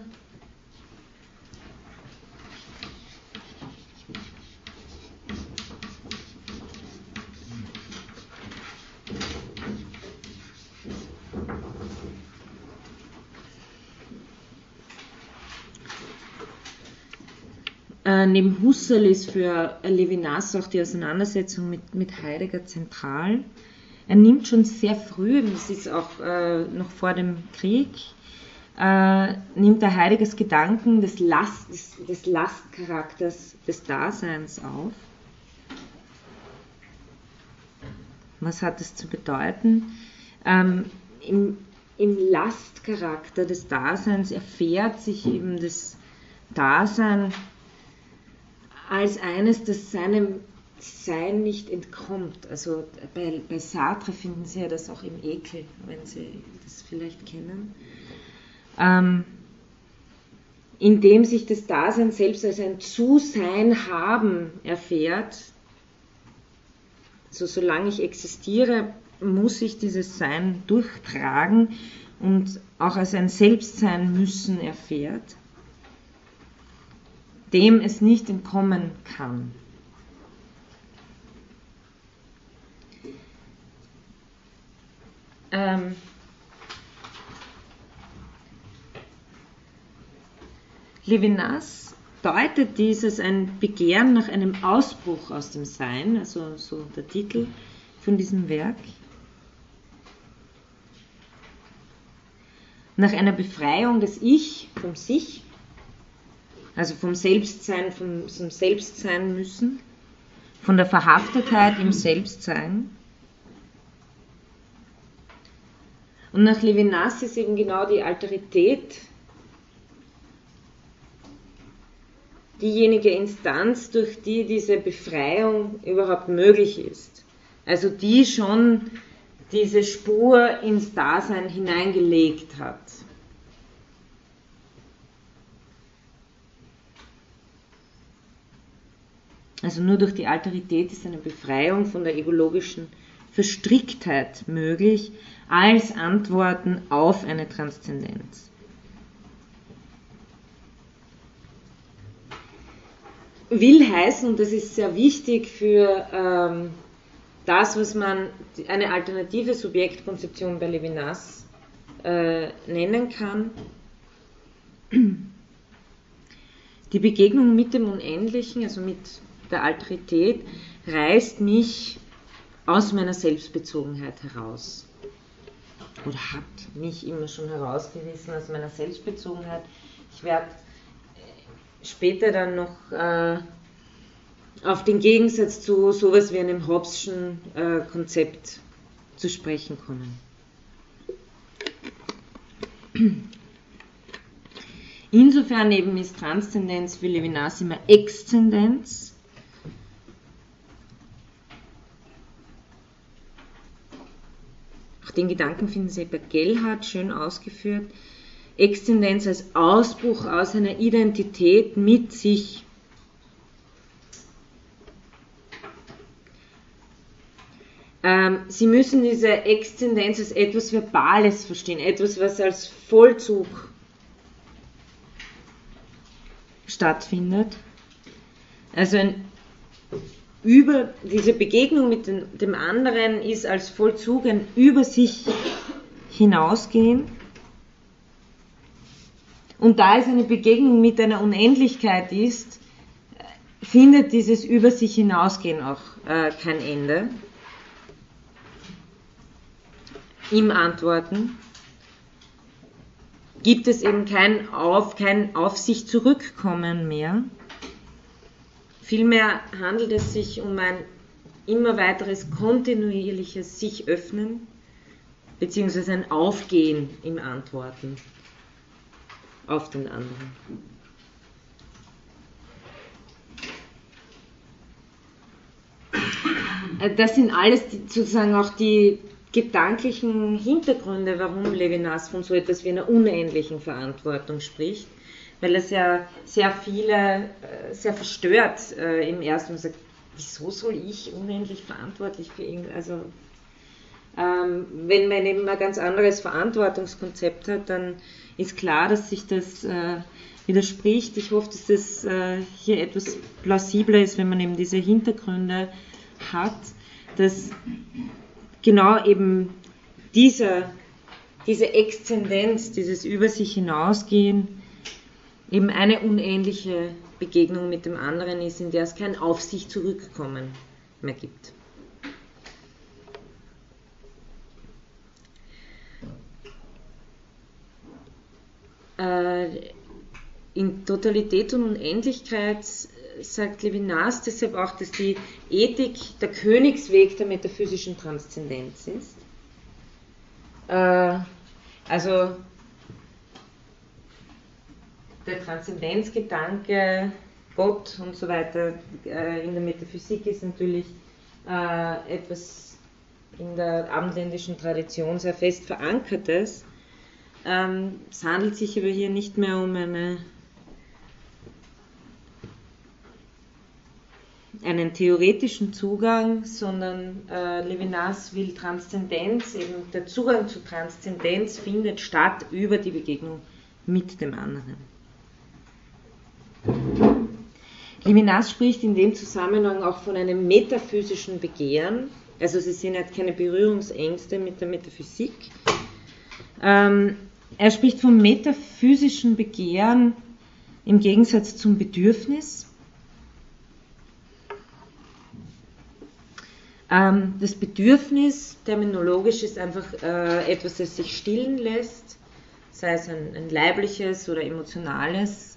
A: Äh, neben Husserl ist für Levinas auch die Auseinandersetzung mit, mit Heidegger zentral. Er nimmt schon sehr früh, das ist auch äh, noch vor dem Krieg, äh, nimmt der Heidegger Gedanken des, Last, des, des Lastcharakters des Daseins auf. Was hat es zu bedeuten? Ähm, im, Im Lastcharakter des Daseins erfährt sich eben das Dasein als eines, das seinem Sein nicht entkommt. Also bei, bei Sartre finden Sie ja das auch im Ekel, wenn Sie das vielleicht kennen. Ähm, indem sich das Dasein selbst als ein Zusein haben erfährt, so solange ich existiere, muss ich dieses Sein durchtragen und auch als ein Selbstsein müssen erfährt, dem es nicht entkommen kann. Ähm, Levinas deutet dieses ein Begehren nach einem Ausbruch aus dem Sein, also so der Titel von diesem Werk, nach einer Befreiung des Ich vom Sich, also vom Selbstsein, vom, vom Selbstsein müssen, von der Verhaftetheit im Selbstsein. Und nach Levinas ist eben genau die Alterität diejenige Instanz, durch die diese Befreiung überhaupt möglich ist. Also die schon diese Spur ins Dasein hineingelegt hat. Also nur durch die Alterität ist eine Befreiung von der egologischen Verstricktheit möglich als Antworten auf eine Transzendenz. will heißen, und das ist sehr wichtig für ähm, das, was man eine alternative Subjektkonzeption bei Levinas äh, nennen kann, die Begegnung mit dem Unendlichen, also mit der Alterität, reißt mich aus meiner Selbstbezogenheit heraus. Oder hat mich immer schon herausgerissen aus meiner Selbstbezogenheit. Ich werde später dann noch äh, auf den Gegensatz zu sowas wie einem Hobbes'schen äh, Konzept zu sprechen kommen. Insofern eben ist Transzendenz für Levinas immer Exzendenz. Den Gedanken finden Sie bei Gellhardt schön ausgeführt. Exzendenz als Ausbruch aus einer Identität mit sich. Ähm, Sie müssen diese Exzendenz als etwas Verbales verstehen, etwas, was als Vollzug stattfindet. Also ein über diese Begegnung mit dem anderen ist als Vollzug ein über sich hinausgehen. Und da es eine Begegnung mit einer Unendlichkeit ist, findet dieses über sich hinausgehen auch äh, kein Ende. Im Antworten gibt es eben kein auf, kein auf sich zurückkommen mehr. Vielmehr handelt es sich um ein immer weiteres kontinuierliches sich öffnen beziehungsweise ein Aufgehen im Antworten auf den anderen. Äh, das sind alles die, sozusagen auch die gedanklichen Hintergründe, warum Levinas von so etwas wie einer unendlichen Verantwortung spricht, weil es ja sehr viele äh, sehr verstört äh, im ersten Mal sagt, wieso soll ich unendlich verantwortlich für ihn? Also ähm, wenn man eben ein ganz anderes Verantwortungskonzept hat, dann ist klar, dass sich das äh, widerspricht. Ich hoffe, dass das äh, hier etwas plausibler ist, wenn man eben diese Hintergründe hat, dass genau eben dieser, diese Exzendenz, dieses über sich hinausgehen, eben eine unähnliche Begegnung mit dem anderen ist, in der es kein Auf sich zurückkommen mehr gibt. äh, in Totalität und Unendlichkeit sagt Levinas deshalb auch, dass die Ethik der Königsweg der metaphysischen Transzendenz ist. Äh, also der Transzendenzgedanke, Gott und so weiter äh, in der Metaphysik ist natürlich äh, etwas in der abendländischen Tradition sehr fest verankertes. Ähm, es handelt sich aber hier nicht mehr um eine einen theoretischen Zugang, sondern äh, Levinas will Transzendenz, eben der Zugang zu Transzendenz findet statt über die Begegnung mit dem anderen. Levinas spricht in dem Zusammenhang auch von einem metaphysischen Begehren, also sie sehen hat keine Berührungsängste mit der Metaphysik. Ähm, er spricht vom metaphysischen Begehren im Gegensatz zum Bedürfnis. Ähm, das Bedürfnis terminologisch ist einfach äh, etwas, das sich stillen lässt, sei es ein, ein leibliches oder emotionales,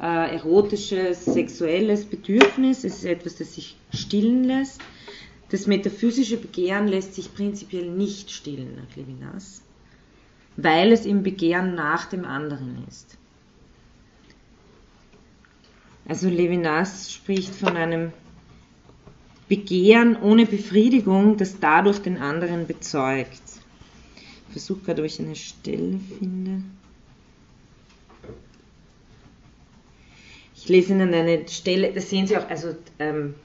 A: äh, erotisches, sexuelles Bedürfnis. Es ist etwas, das sich stillen lässt. Das metaphysische Begehren lässt sich prinzipiell nicht stillen nach Levinas, weil es im Begehren nach dem anderen ist. Also Levinas spricht von einem Begehren ohne Befriedigung, das dadurch den anderen bezeugt. Ich versuche gerade, ob ich eine Stelle finde. Ich lese Ihnen eine Stelle, das sehen Sie auch, also ähm,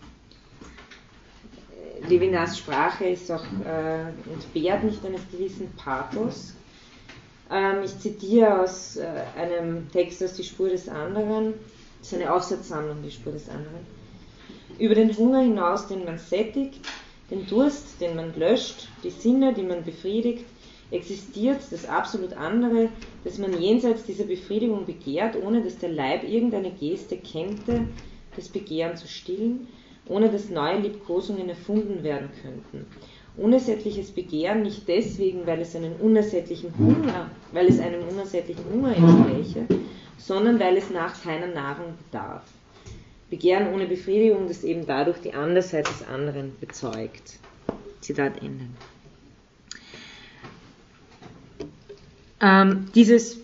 A: Levinas Sprache ist auch äh, entbehrt nicht eines gewissen Pathos. Ähm, ich zitiere aus äh, einem Text aus Die Spur des anderen, das ist eine Aufsatzsammlung, Die Spur des anderen. Über den Hunger hinaus, den man sättigt, den Durst, den man löscht, die Sinne, die man befriedigt, existiert das absolut andere, das man jenseits dieser Befriedigung begehrt, ohne dass der Leib irgendeine Geste kennte, das Begehren zu stillen, ohne dass neue Liebkosungen erfunden werden könnten. Unersättliches Begehren nicht deswegen, weil es einen unersättlichen Hunger, weil es einem unersättlichen Hunger entspräche, sondern weil es nach keiner Nahrung bedarf. Begehren ohne Befriedigung, das eben dadurch die Andersheit des anderen bezeugt. Zitat Ende. Ähm, dieses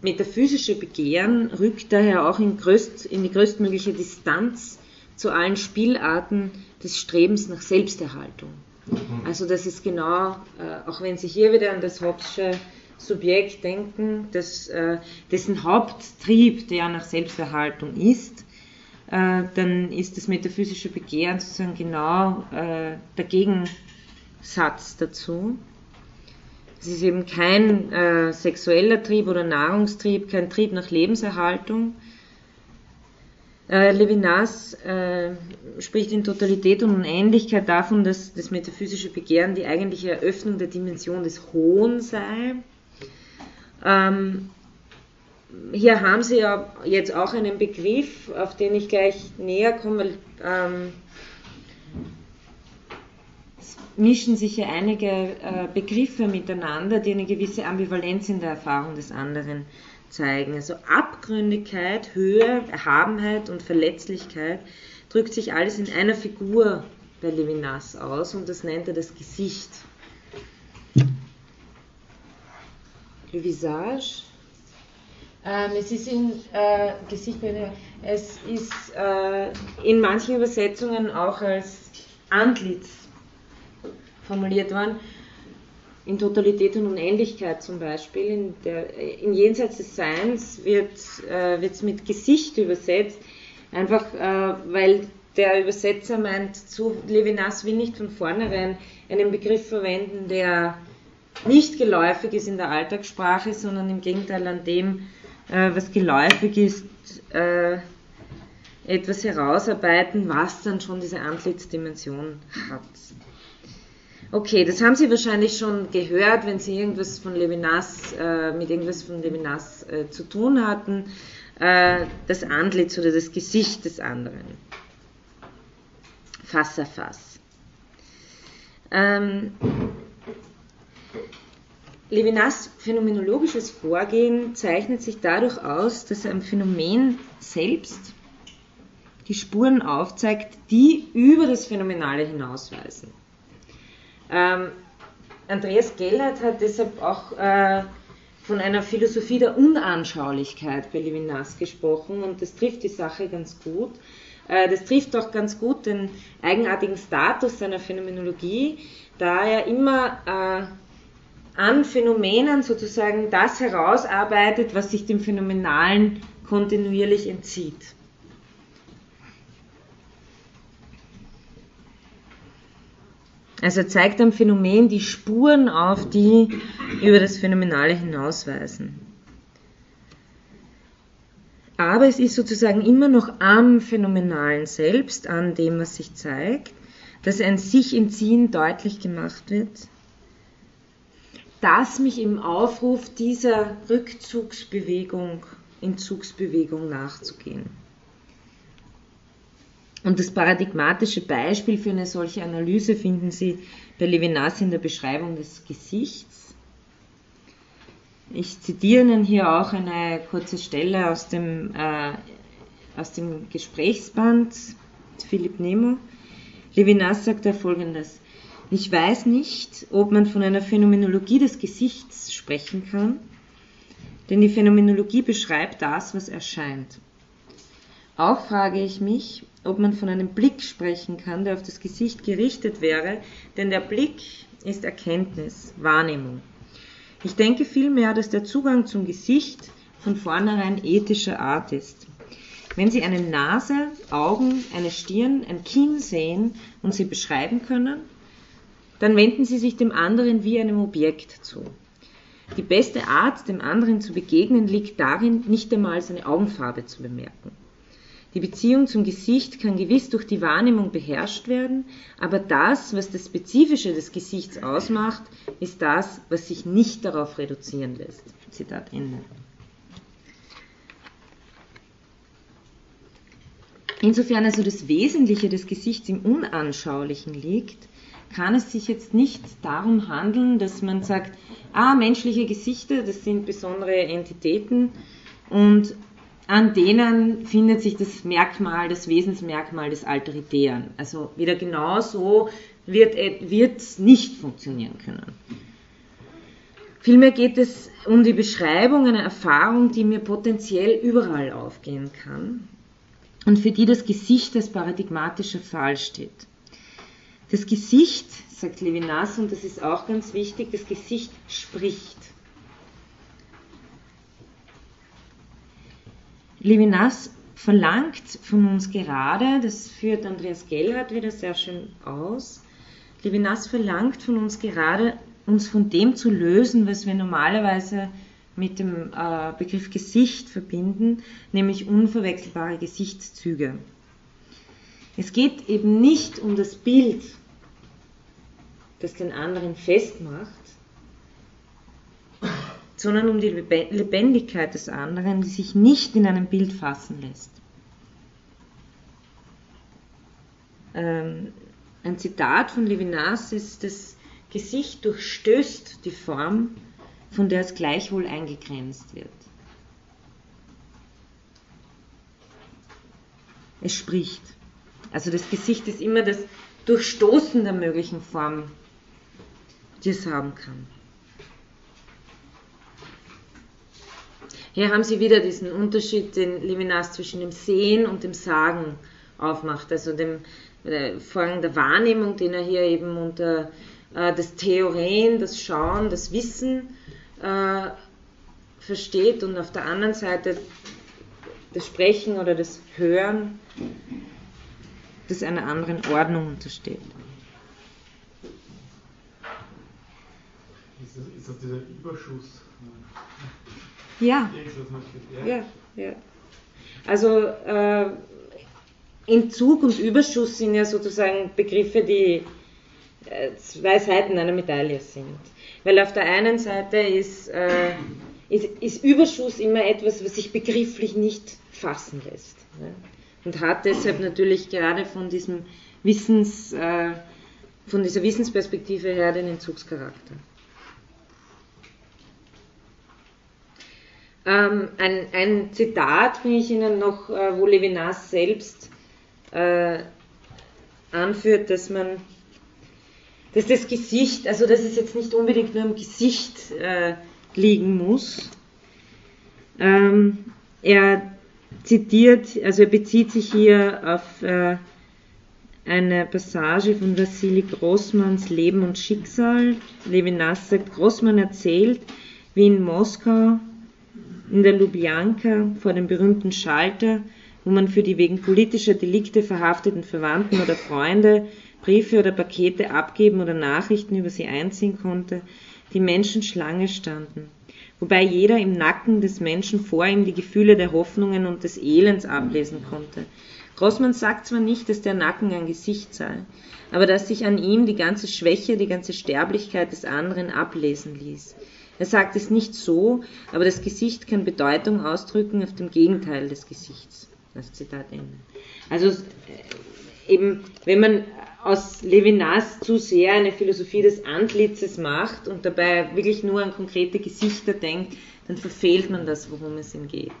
A: metaphysische Begehren rückt daher auch in, größt, in die größtmögliche Distanz zu allen Spielarten des Strebens nach Selbsterhaltung. Also das ist genau, äh, auch wenn Sie hier wieder an das Hobbesche Subjekt denken, das, äh, dessen Haupttrieb der nach Selbsterhaltung ist, äh, dann ist das metaphysische Begehren sozusagen genau äh, der Gegensatz dazu. Es ist eben kein äh, sexueller Trieb oder Nahrungstrieb, kein Trieb nach Lebenserhaltung. Äh, Levinas äh, spricht in Totalität und Unendlichkeit davon, dass das metaphysische Begehren die eigentliche Eröffnung der Dimension des Hohen sei. Ähm, hier haben Sie ja jetzt auch einen Begriff, auf den ich gleich näher komme, weil ähm, mischen sich hier einige äh, Begriffe miteinander, die eine gewisse Ambivalenz in der Erfahrung des anderen zeigen. Also Abgründigkeit, Höhe, Erhabenheit und Verletzlichkeit drückt sich alles in einer Figur bei Levinas aus und das nennt er das Gesicht. Le Visage ähm, es ist in äh, Gesicht, es ist äh, in manchen Übersetzungen auch als Antlitz formuliert worden. In Totalität und Unendlichkeit zum Beispiel, in, der, in Jenseits des Seins wird es äh, mit Gesicht übersetzt, einfach äh, weil der Übersetzer meint, zu Levinas will nicht von vornherein einen Begriff verwenden, der nicht geläufig ist in der Alltagssprache, sondern im Gegenteil an dem äh, was geläufig ist, äh, etwas herausarbeiten, was dann schon diese Antlitzdimension hat. Okay, das haben Sie wahrscheinlich schon gehört, wenn Sie irgendwas von Levinas, äh, mit irgendwas von Levinas äh, zu tun hatten, äh, das Antlitz oder das Gesicht des anderen. Fass a Fass. Ähm, Levinas phänomenologisches Vorgehen zeichnet sich dadurch aus, dass er am Phänomen selbst die Spuren aufzeigt, die über das Phänomenale hinausweisen. Ähm, Andreas Gellert hat deshalb auch äh, von einer Philosophie der Unanschaulichkeit bei Levinas gesprochen und das trifft die Sache ganz gut. Äh, das trifft auch ganz gut den eigenartigen Status seiner Phänomenologie, da er immer äh, an Phänomenen sozusagen das herausarbeitet, was sich dem Phänomenalen kontinuierlich entzieht. Also er zeigt am Phänomen die Spuren auf, die über das Phänomenale hinausweisen. Aber es ist sozusagen immer noch am Phänomenalen selbst, an dem, was sich zeigt, dass ein sich entziehen deutlich gemacht wird, das mich im Aufruf dieser Rückzugsbewegung, Entzugsbewegung nachzugehen. Und das paradigmatische Beispiel für eine solche Analyse finden Sie bei Levinas in der Beschreibung des Gesichts. Ich zitiere Ihnen hier auch eine kurze Stelle aus dem, äh, aus dem Gesprächsband Philipp Nemo. Levinas sagt da folgendes. Ich weiß nicht, ob man von einer Phänomenologie des Gesichts sprechen kann, denn die Phänomenologie beschreibt das, was erscheint. Auch frage ich mich, ob man von einem Blick sprechen kann, der auf das Gesicht gerichtet wäre, denn der Blick ist Erkenntnis, Wahrnehmung. Ich denke vielmehr, dass der Zugang zum Gesicht von vornherein ethischer Art ist. Wenn Sie eine Nase, Augen, eine Stirn, ein Kinn sehen und sie beschreiben können, dann wenden Sie sich dem anderen wie einem Objekt zu. Die beste Art, dem anderen zu begegnen, liegt darin, nicht einmal seine Augenfarbe zu bemerken. Die Beziehung zum Gesicht kann gewiss durch die Wahrnehmung beherrscht werden, aber das, was das Spezifische des Gesichts ausmacht, ist das, was sich nicht darauf reduzieren lässt. Zitat Ende. Insofern also das Wesentliche des Gesichts im Unanschaulichen liegt, kann es sich jetzt nicht darum handeln, dass man sagt, ah, menschliche Gesichter, das sind besondere Entitäten und an denen findet sich das Merkmal, das Wesensmerkmal des Alteritären. Also wieder genau so wird es nicht funktionieren können. Vielmehr geht es um die Beschreibung einer Erfahrung, die mir potenziell überall aufgehen kann und für die das Gesicht als paradigmatischer Fall steht. Das Gesicht, sagt Levinas, und das ist auch ganz wichtig, das Gesicht spricht. Levinas verlangt von uns gerade, das führt Andreas Gellhardt wieder sehr schön aus, Levinas verlangt von uns gerade, uns von dem zu lösen, was wir normalerweise mit dem äh, Begriff Gesicht verbinden, nämlich unverwechselbare Gesichtszüge. Es geht eben nicht um das Bild, das den anderen festmacht, sondern um die Lebendigkeit des anderen, die sich nicht in einem Bild fassen lässt. Ähm, ein Zitat von Levinas ist, das Gesicht durchstößt die Form, von der es gleichwohl eingegrenzt wird. Es spricht. Also das Gesicht ist immer das Durchstoßen der möglichen Form, die es haben kann. Hier haben Sie wieder diesen Unterschied, den Levinas zwischen dem Sehen und dem Sagen aufmacht, also dem äh, Vorgang der Wahrnehmung, den er hier eben unter äh, das Theorien, das Schauen, das Wissen äh, versteht und auf der anderen Seite das Sprechen oder das Hören, das einer anderen Ordnung untersteht.
B: Ist das, ist das dieser Überschuss?
A: Ja. Ja, ja. Also äh, Entzug und Überschuss sind ja sozusagen Begriffe, die äh, zwei Seiten einer Medaille sind. Weil auf der einen Seite ist, äh, ist, ist, Überschuss immer etwas, was sich begrifflich nicht fassen lässt. Ne? Und hat deshalb natürlich gerade von diesem Wissens, äh, von dieser Wissensperspektive her den Entzugscharakter. Ähm, ein, ein, Zitat bringe ich Ihnen noch, äh, wo Levinas selbst äh, anführt, dass man, dass das Gesicht, also dass es jetzt nicht unbedingt nur im Gesicht äh, liegen muss. Ähm, er zitiert, also er bezieht sich hier auf äh, eine Passage von Wassili Grossmanns Leben und Schicksal. Levinas sagt, Grossmann erzählt, wie in Moskau in der Lubjanka vor dem berühmten Schalter, wo man für die wegen politischer Delikte verhafteten Verwandten oder Freunde Briefe oder Pakete abgeben oder Nachrichten über sie einziehen konnte, die Menschen Schlange standen, wobei jeder im Nacken des Menschen vor ihm die Gefühle der Hoffnungen und des Elends ablesen konnte. Grossmann sagt zwar nicht, dass der Nacken ein Gesicht sei, aber dass sich an ihm die ganze Schwäche, die ganze Sterblichkeit des anderen ablesen ließ. Er sagt es nicht so, aber das Gesicht kann Bedeutung ausdrücken auf dem Gegenteil des Gesichts. Das Zitat Ende. Also äh, eben, wenn man aus Levinas zu sehr eine Philosophie des Antlitzes macht und dabei wirklich nur an konkrete Gesichter denkt, dann verfehlt man das, worum es ihm geht.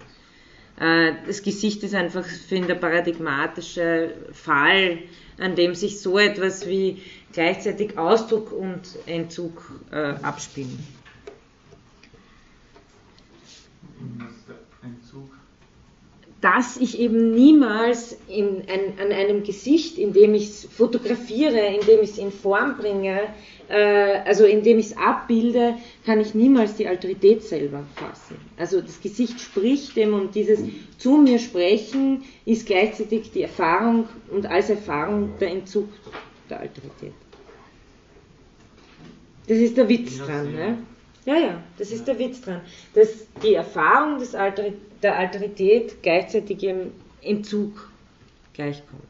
A: Äh, das Gesicht ist einfach für ihn der paradigmatische Fall, an dem sich so etwas wie gleichzeitig Ausdruck und Entzug äh, abspielen. Dass ich eben niemals in ein, an einem Gesicht, in dem ich es fotografiere, in dem ich es in Form bringe, äh, also in dem ich es abbilde, kann ich niemals die Alterität selber fassen. Also das Gesicht spricht dem und dieses zu mir sprechen ist gleichzeitig die Erfahrung und als Erfahrung der Entzug der Alterität. Das ist der Witz dran. Ne? Ja, ja, das ist der Witz dran. Dass die Erfahrung des Alter, der Alterität gleichzeitig im Entzug gleichkommt.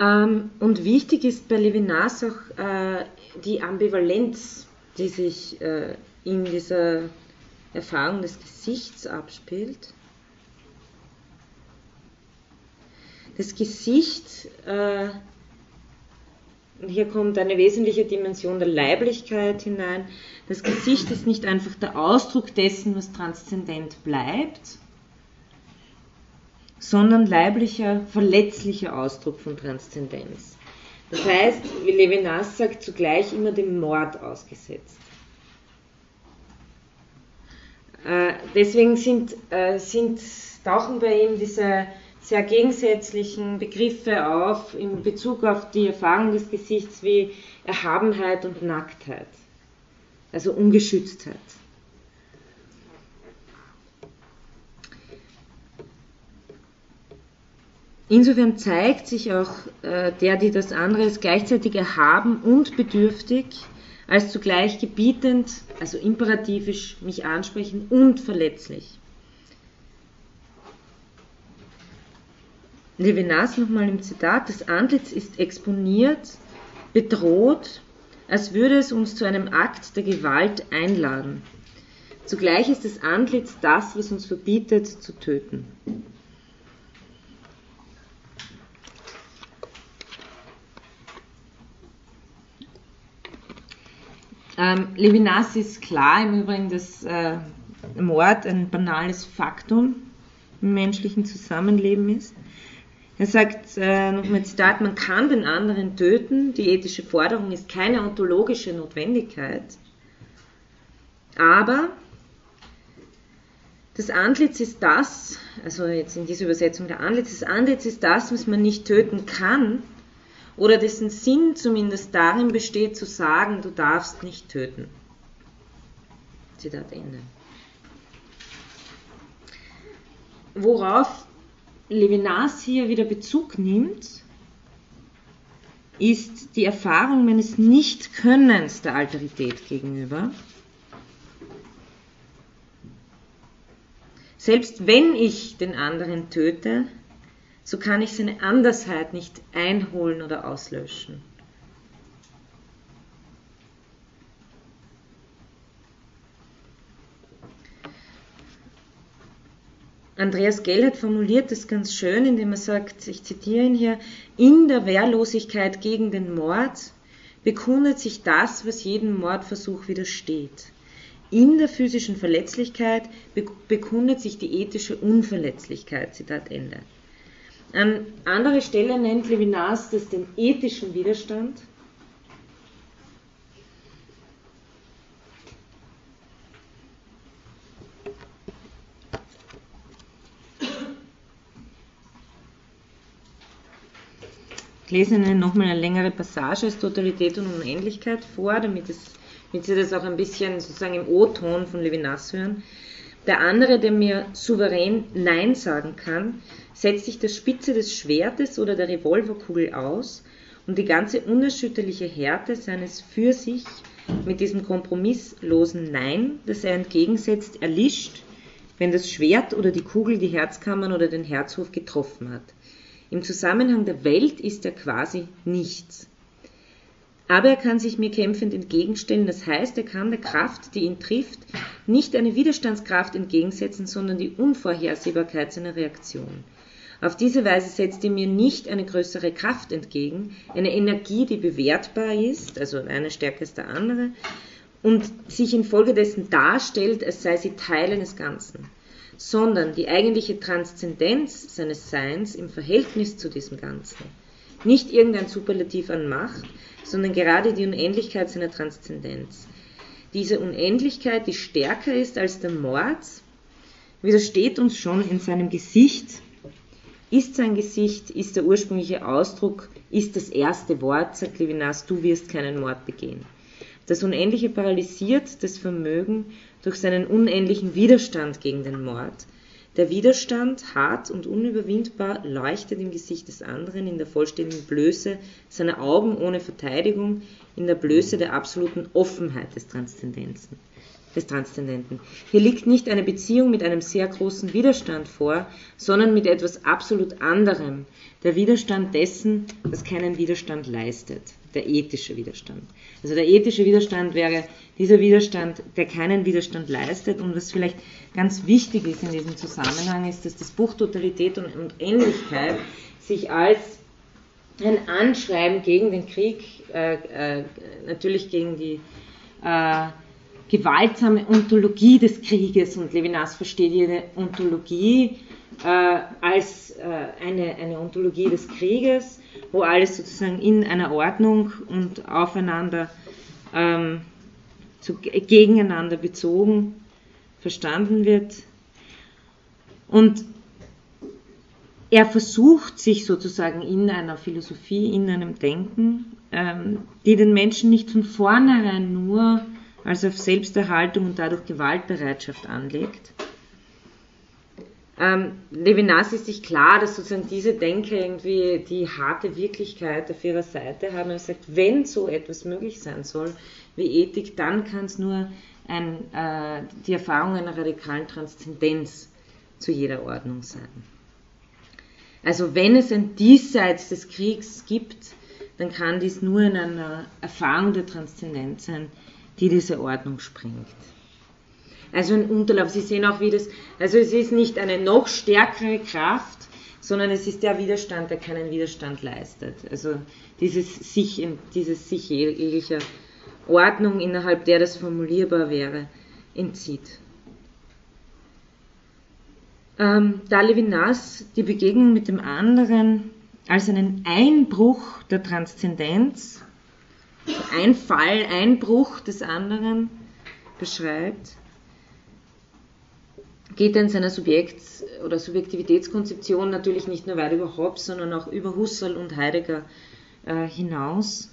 A: Ähm, und wichtig ist bei Levinas auch äh, die Ambivalenz, die sich äh, in dieser Erfahrung des Gesichts abspielt. Das Gesicht, äh, und hier kommt eine wesentliche Dimension der Leiblichkeit hinein, das Gesicht ist nicht einfach der Ausdruck dessen, was transzendent bleibt, sondern leiblicher, verletzlicher Ausdruck von Transzendenz. Das heißt, wie Levinas sagt, zugleich immer dem Mord ausgesetzt. Äh, deswegen sind, äh, sind, tauchen bei ihm diese sehr gegensätzlichen Begriffe auf in Bezug auf die Erfahrung des Gesichts wie Erhabenheit und Nacktheit, also Ungeschütztheit. Insofern zeigt sich auch äh, der, die das andere ist, gleichzeitig erhaben und bedürftig als zugleich gebietend, also imperativisch mich ansprechen und verletzlich. Levinas nochmal im Zitat, das Antlitz ist exponiert, bedroht, als würde es uns zu einem Akt der Gewalt einladen. Zugleich ist das Antlitz das, was uns verbietet zu töten. Ähm, Levinas ist klar im Übrigen, dass äh, Mord ein banales Faktum im menschlichen Zusammenleben ist. Er sagt, äh, nochmal Zitat, man kann den anderen töten, die ethische Forderung ist keine ontologische Notwendigkeit, aber das Antlitz ist das, also jetzt in dieser Übersetzung der Antlitz, das Antlitz ist das, was man nicht töten kann, oder dessen Sinn zumindest darin besteht zu sagen, du darfst nicht töten. Zitat Ende. Worauf Levinas hier wieder Bezug nimmt, ist die Erfahrung meines Nichtkönnens der Alterität gegenüber. Selbst wenn ich den anderen töte, so kann ich seine Andersheit nicht einholen oder auslöschen. Andreas Gell hat formuliert das ganz schön, indem er sagt, ich zitiere ihn hier, in der Wehrlosigkeit gegen den Mord bekundet sich das, was jedem Mordversuch widersteht. In der physischen Verletzlichkeit bekundet sich die ethische Unverletzlichkeit. Zitat Ende. An anderer Stelle nennt Levinas das den ethischen Widerstand. Ich lese Ihnen nochmal eine längere Passage aus Totalität und Unendlichkeit vor, damit, es, damit Sie das auch ein bisschen sozusagen im O-Ton von Levinas hören. Der andere, der mir souverän Nein sagen kann, setzt sich der Spitze des Schwertes oder der Revolverkugel aus und die ganze unerschütterliche Härte seines für sich mit diesem kompromisslosen Nein, das er entgegensetzt, erlischt, wenn das Schwert oder die Kugel die Herzkammern oder den Herzhof getroffen hat. Im Zusammenhang der Welt ist er quasi nichts. Aber er kann sich mir kämpfend entgegenstellen, das heißt, er kann der Kraft, die ihn trifft, nicht eine Widerstandskraft entgegensetzen, sondern die Unvorhersehbarkeit seiner Reaktion. Auf diese Weise setzt er mir nicht eine größere Kraft entgegen, eine Energie, die bewertbar ist, also eine stärker als der andere, und sich infolgedessen darstellt, als sei sie Teil eines Ganzen sondern die eigentliche Transzendenz seines Seins im Verhältnis zu diesem Ganzen. Nicht irgendein Superlativ an Macht, sondern gerade die Unendlichkeit seiner Transzendenz. Diese Unendlichkeit, die stärker ist als der Mord, widersteht uns schon in seinem Gesicht, ist sein Gesicht, ist der ursprüngliche Ausdruck, ist das erste Wort, sagt Levinas, du wirst keinen Mord begehen. Das Unendliche paralysiert das Vermögen durch seinen unendlichen Widerstand gegen den Mord. Der Widerstand, hart und unüberwindbar, leuchtet im Gesicht des anderen in der vollständigen Blöße seiner Augen ohne Verteidigung, in der Blöße der absoluten Offenheit des Transzendenzen. Des Transzendenten. Hier liegt nicht eine Beziehung mit einem sehr großen Widerstand vor, sondern mit etwas absolut anderem, der Widerstand dessen, was keinen Widerstand leistet, der ethische Widerstand. Also der ethische Widerstand wäre dieser Widerstand, der keinen Widerstand leistet und was vielleicht ganz wichtig ist in diesem Zusammenhang, ist, dass das Buch Totalität und Ähnlichkeit sich als ein Anschreiben gegen den Krieg, äh, äh, natürlich gegen die äh, gewaltsame Ontologie des Krieges und Levinas versteht jede Ontologie äh, als äh, eine, eine Ontologie des Krieges, wo alles sozusagen in einer Ordnung und aufeinander, ähm, zu, gegeneinander bezogen verstanden wird. Und er versucht sich sozusagen in einer Philosophie, in einem Denken, ähm, die den Menschen nicht von vornherein nur als auf Selbsterhaltung und dadurch Gewaltbereitschaft anlegt, ähm, Levinas ist sich klar, dass sozusagen diese Denker irgendwie die harte Wirklichkeit auf ihrer Seite haben. Er sagt, wenn so etwas möglich sein soll wie Ethik, dann kann es nur ein, äh, die Erfahrung einer radikalen Transzendenz zu jeder Ordnung sein. Also wenn es ein Diesseits des Kriegs gibt, dann kann dies nur in einer Erfahrung der Transzendenz sein, die diese Ordnung springt. Also ein Unterlauf. Sie sehen auch, wie das, also es ist nicht eine noch stärkere Kraft, sondern es ist der Widerstand, der keinen Widerstand leistet. Also dieses sich, dieses sich jeglicher Ordnung, innerhalb der das formulierbar wäre, entzieht. Ähm, da Levinas die Begegnung mit dem anderen als einen Einbruch der Transzendenz, ein Fall, Einbruch des anderen beschreibt, geht er in seiner Subjekts- oder Subjektivitätskonzeption natürlich nicht nur weit über Hobbes, sondern auch über Husserl und Heidegger äh, hinaus.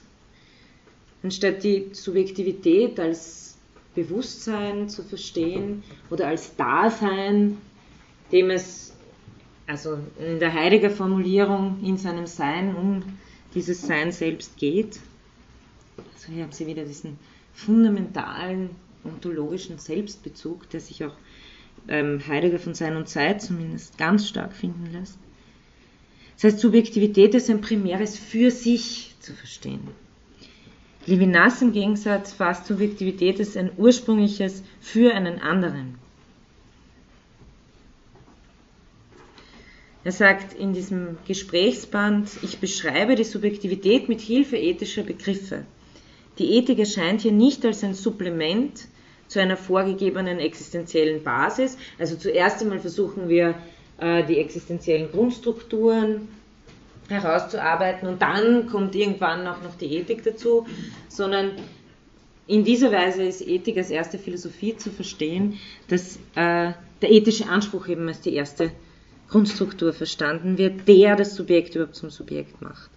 A: Anstatt die Subjektivität als Bewusstsein zu verstehen oder als Dasein, dem es also in der Heidegger Formulierung in seinem Sein um dieses Sein selbst geht. Also hier haben Sie wieder diesen fundamentalen ontologischen Selbstbezug, der sich auch ähm, Heidegger von Sein und Zeit zumindest ganz stark finden lässt. Das heißt, Subjektivität ist ein primäres für sich zu verstehen. Levinas im Gegensatz fasst Subjektivität als ein ursprüngliches für einen anderen. Er sagt in diesem Gesprächsband, ich beschreibe die Subjektivität mit Hilfe ethischer Begriffe. Die Ethik erscheint hier nicht als ein Supplement zu einer vorgegebenen existenziellen Basis. Also zuerst einmal versuchen wir, äh, die existenziellen Grundstrukturen herauszuarbeiten und dann kommt irgendwann auch noch die Ethik dazu, sondern in dieser Weise ist Ethik als erste Philosophie zu verstehen, dass äh, der ethische Anspruch eben als die erste Grundstruktur verstanden wird, der das Subjekt überhaupt zum Subjekt macht.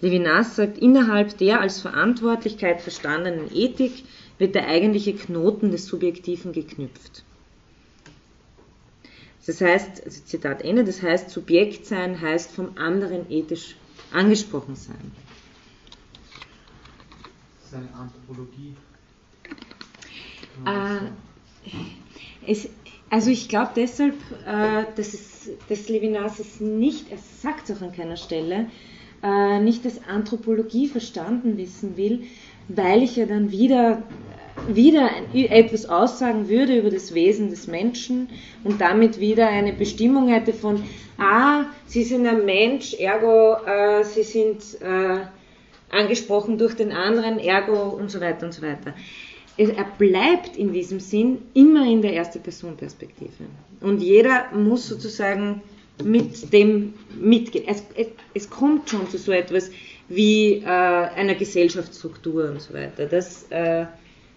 A: Levinas sagt, innerhalb der als Verantwortlichkeit verstandenen Ethik wird der eigentliche Knoten des Subjektiven geknüpft. Das heißt, also Zitat Ende, das heißt, Subjekt sein heißt vom anderen ethisch angesprochen sein.
B: Das ist eine Anthropologie.
A: Äh, es, also ich glaube deshalb, äh, dass, es, dass Levinas es nicht, er sagt es auch an keiner Stelle, äh, nicht als Anthropologie verstanden wissen will, weil ich ja dann wieder, wieder etwas aussagen würde über das Wesen des Menschen und damit wieder eine Bestimmung hätte von, ah, Sie sind ein Mensch, ergo äh, Sie sind äh, angesprochen durch den anderen, ergo und so weiter und so weiter er bleibt in diesem Sinn immer in der erste Person Perspektive. Und jeder muss sozusagen mit dem mitgehen. Es, es, es kommt schon zu so etwas wie äh, einer Gesellschaftsstruktur und so weiter. Das äh,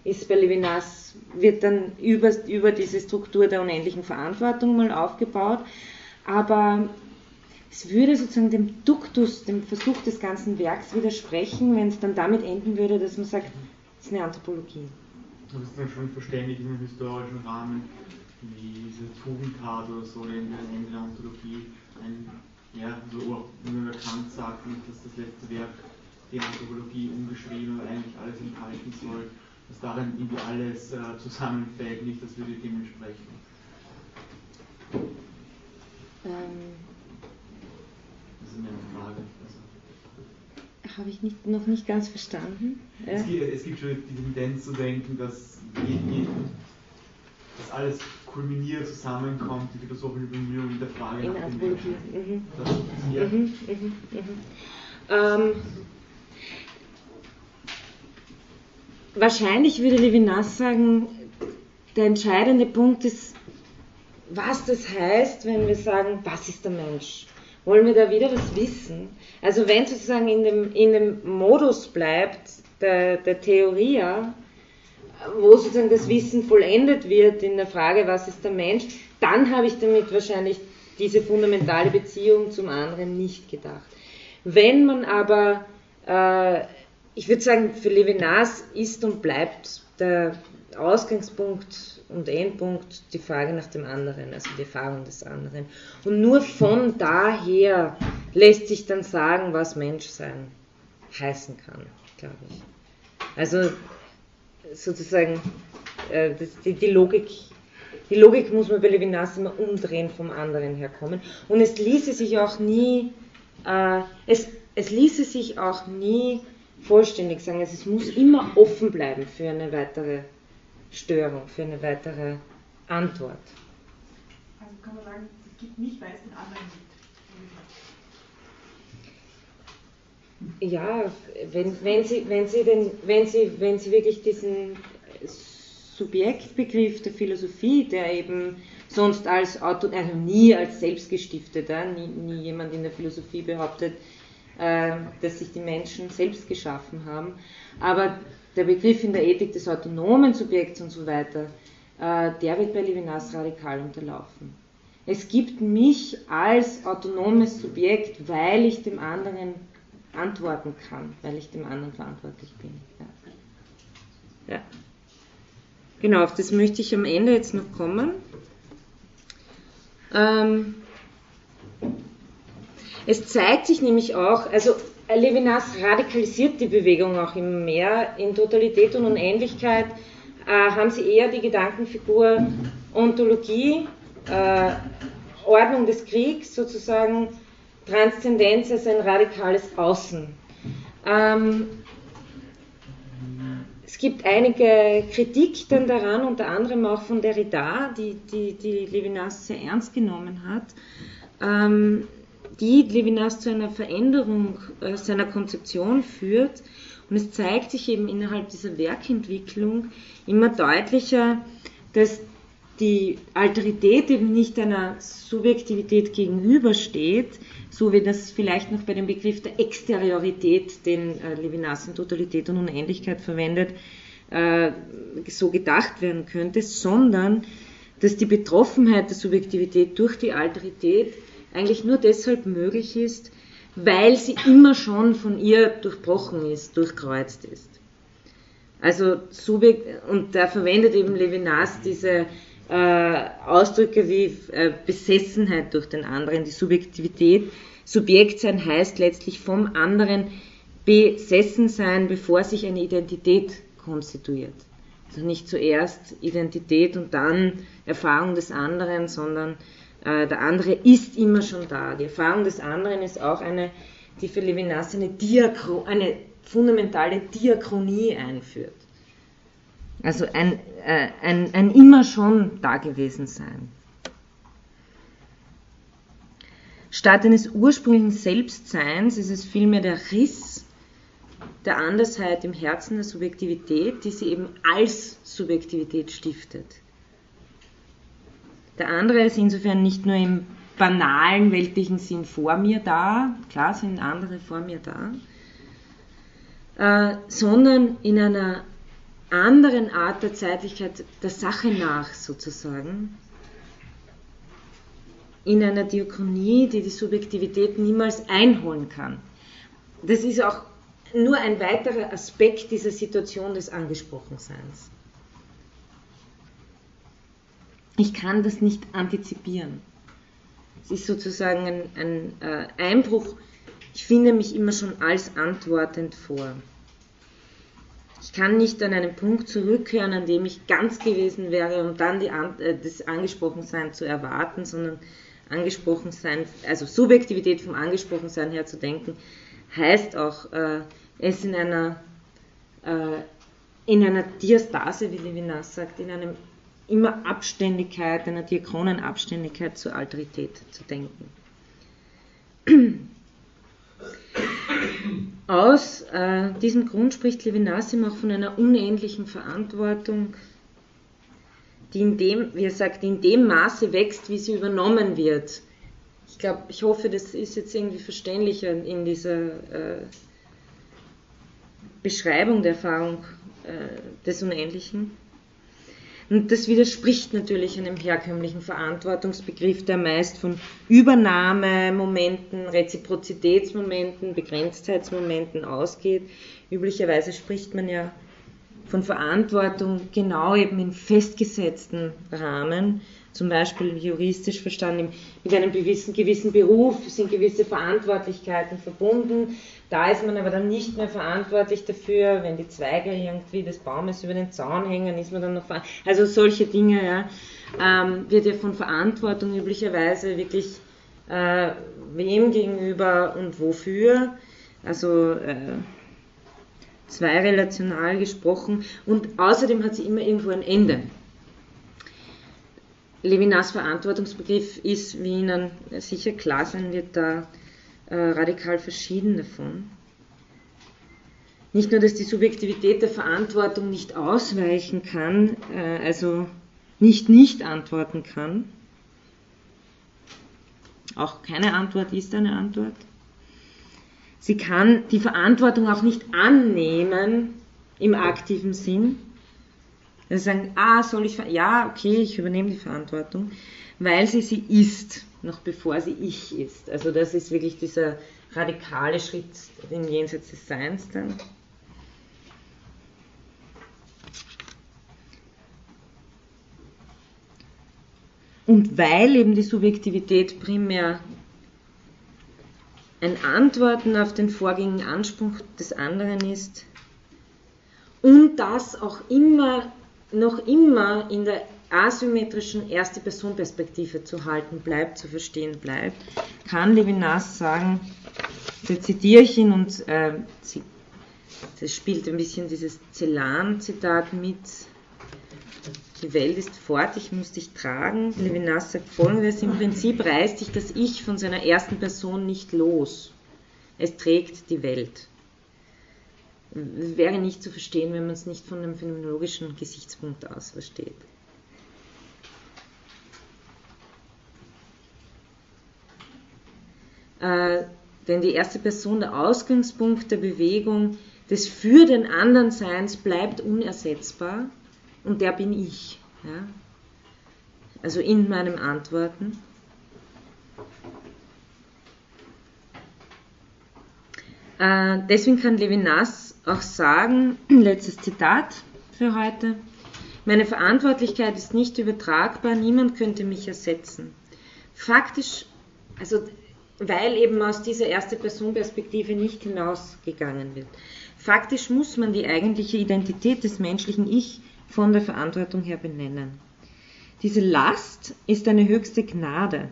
A: ist bei Levinas, wird dann über, über diese Struktur der unendlichen Verantwortung mal aufgebaut. Aber es würde sozusagen dem Duktus, dem Versuch des ganzen Werks widersprechen, wenn es dann damit enden würde, dass man sagt, es ist eine Anthropologie.
B: Du bist dann schon verständlich im historischen Rahmen, wie diese Tugendtat oder so in der Ende der Anthologie ein, ja, so nur Kant sagt, dass das letzte Werk die Anthropologie umgeschrieben oder eigentlich alles enthalten soll, dass darin irgendwie alles äh, zusammenfällt, nicht, das würde dem entsprechen.
A: Ähm,
B: das ist eine Frage. Also
A: habe ich nicht, noch nicht ganz verstanden.
B: Es, gibt, es gibt schon die Tendenz zu denken, dass, dass alles kulminiert, zusammenkommt, die philosophische Bemühungen der Frage
A: In
B: nach dem
A: Menschen. Mhm.
B: Das,
A: mhm, mhm, mhm. Ähm, wahrscheinlich würde Levinas sagen, der entscheidende Punkt ist, was das heißt, wenn wir sagen, was ist der Mensch? Wollen wir da wieder was wissen? Also wenn sozusagen in dem, in dem Modus bleibt der, der Theorie, wo sozusagen das Wissen vollendet wird in der Frage, was ist der Mensch, dann habe ich damit wahrscheinlich diese fundamentale Beziehung zum anderen nicht gedacht. Wenn man aber, äh, ich würde sagen, für Levinas ist und bleibt der Ausgangspunkt und Endpunkt die Frage nach dem anderen, also die Erfahrung des anderen. Und nur von daher lässt sich dann sagen, was Menschsein heißen kann, glaube ich. Also sozusagen äh, die, Logik. Die Logik muss man bei Levinas immer umdrehen vom anderen herkommen. Und es ließe sich auch nie, äh, es, es ließe sich auch nie vollständig sagen. Also es muss immer offen bleiben für eine weitere Störung, für eine weitere Antwort.
E: Also kann man sagen, es gibt mich, weil es den anderen
A: gibt. Ja, wenn, wenn, Sie, wenn, Sie den, wenn, Sie, wenn Sie wirklich diesen Subjektbegriff der Philosophie, der eben sonst als Auto, also nie als selbstgestifteter, nie, nie jemand in der Philosophie behauptet, äh, dass sich die Menschen selbst geschaffen haben, aber der Begriff in der Ethik des autonomen Subjekts und so weiter, äh, der wird bei Levinas radikal unterlaufen. Es gibt mich als autonomes Subjekt, weil ich dem anderen antworten kann, weil ich dem anderen verantwortlich bin. Ja. ja. Genau, auf das möchte ich am Ende jetzt noch kommen. Ähm, es zeigt sich nämlich auch, also Levinas radikalisiert die Bewegung auch immer mehr. In Totalität und Unendlichkeit äh, haben sie eher die Gedankenfigur Ontologie, äh, Ordnung des Kriegs, sozusagen Transzendenz als ein radikales Außen. Ähm, es gibt einige Kritik dann daran, unter anderem auch von Derrida, die, die, die Levinas sehr ernst genommen hat. ähm, die Levinas zu einer Veränderung äh, seiner Konzeption führt. Und es zeigt sich eben innerhalb dieser Werkentwicklung immer deutlicher, dass die Alterität eben nicht einer Subjektivität gegenübersteht, so wie das vielleicht noch bei dem Begriff der Exteriorität, den äh, Levinas in Totalität und Unendlichkeit verwendet, äh, so gedacht werden könnte, sondern dass die Betroffenheit der Subjektivität durch die Alterität eigentlich nur deshalb möglich ist, weil sie immer schon von ihr durchbrochen ist, durchkreuzt ist. Also Subjekt, und da verwendet eben Levinas diese äh, Ausdrücke wie äh, Besessenheit durch den anderen, die Subjektivität. Subjekt sein heißt letztlich vom anderen besessen sein, bevor sich eine Identität konstituiert. Also nicht zuerst Identität und dann Erfahrung des anderen, sondern äh, der andere ist immer schon da. Die Erfahrung des anderen ist auch eine, die für Levinas eine, Diachro, eine fundamentale Diachronie einführt. Also ein, äh, ein, ein immer schon dagewesen sein. Statt eines ursprünglichen Selbstseins ist es vielmehr der Riss der Andersheit im Herzen der Subjektivität, die sie eben als Subjektivität stiftet. Der andere ist insofern nicht nur im banalen weltlichen Sinn vor mir da, klar sind andere vor mir da, äh, sondern in einer anderen Art der Zeitlichkeit der Sache nach sozusagen, in einer Diachronie, die die Subjektivität niemals einholen kann. Das ist auch nur ein weiterer Aspekt dieser Situation des Angesprochenseins. Ich kann das nicht antizipieren. Es ist sozusagen ein, ein äh, Einbruch. Ich finde mich immer schon als antwortend vor. Ich kann nicht an einen Punkt zurückkehren, an dem ich ganz gewesen wäre, um dann die, äh, das Angesprochensein zu erwarten, sondern Angesprochensein, also Subjektivität vom Angesprochensein her zu denken, heißt auch, äh, es in einer, äh, in einer Diastase, wie Levinas sagt, in einem immer Abständigkeit, einer Diachronenabständigkeit zur Alterität zu denken. Aus äh, diesem Grund spricht Levinas auch von einer unendlichen Verantwortung, die in dem, wie er sagt, in dem Maße wächst, wie sie übernommen wird. Ich glaube, ich hoffe, das ist jetzt irgendwie verständlicher in dieser äh, Beschreibung der Erfahrung äh, des Unendlichen. Und das widerspricht natürlich einem herkömmlichen Verantwortungsbegriff, der meist von Übernahmemomenten, Reziprozitätsmomenten, Begrenztheitsmomenten ausgeht. Üblicherweise spricht man ja von Verantwortung genau eben in festgesetzten Rahmen, zum Beispiel juristisch verstanden, mit einem gewissen, gewissen Beruf sind gewisse Verantwortlichkeiten verbunden. Da ist man aber dann nicht mehr verantwortlich dafür, wenn die Zweige irgendwie des Baumes über den Zaun hängen, ist man dann noch verantwortlich. Also solche Dinge, ja, ähm, wird ja von Verantwortung üblicherweise wirklich äh, wem gegenüber und wofür. Also äh, zwei gesprochen und außerdem hat sie immer irgendwo ein Ende. Levinas Verantwortungsbegriff ist, wie Ihnen sicher klar sein wird, da äh, radikal verschieden davon. Nicht nur, dass die Subjektivität der Verantwortung nicht ausweichen kann, äh, also nicht nicht antworten kann. Auch keine Antwort ist eine Antwort. Sie kann die Verantwortung auch nicht annehmen im aktiven Sinn, dann sagen, ah, soll ich, ja, okay, ich übernehme die Verantwortung, weil sie sie ist, noch bevor sie ich ist. Also das ist wirklich dieser radikale Schritt im Jenseits des Seins dann. Und weil eben die Subjektivität primär ein Antworten auf den vorgängigen Anspruch des anderen ist und das auch immer noch immer in der asymmetrischen Erste-Person-Perspektive zu halten bleibt, zu verstehen bleibt, kann Levinas sagen, da zitiere ich ihn und äh, das spielt ein bisschen dieses Celan-Zitat mit, die Welt ist fort, ich muss dich tragen. Levinas sagt folgendes, im Prinzip reißt sich das Ich von seiner ersten Person nicht los. Es trägt die Welt. Wäre nicht zu verstehen, wenn man es nicht von einem phänomenologischen Gesichtspunkt aus versteht. Äh, denn die erste Person, der Ausgangspunkt der Bewegung, des für den anderen Seins bleibt unersetzbar und der bin ich. Ja? Also in meinem Antworten. Äh, deswegen kann Levinas auch sagen, letztes Zitat für heute, meine Verantwortlichkeit ist nicht übertragbar, niemand könnte mich ersetzen. Faktisch, also weil eben aus dieser erste Person-Perspektive nicht hinausgegangen wird. Faktisch muss man die eigentliche Identität des menschlichen Ich von der Verantwortung her benennen. Diese Last ist eine höchste Gnade.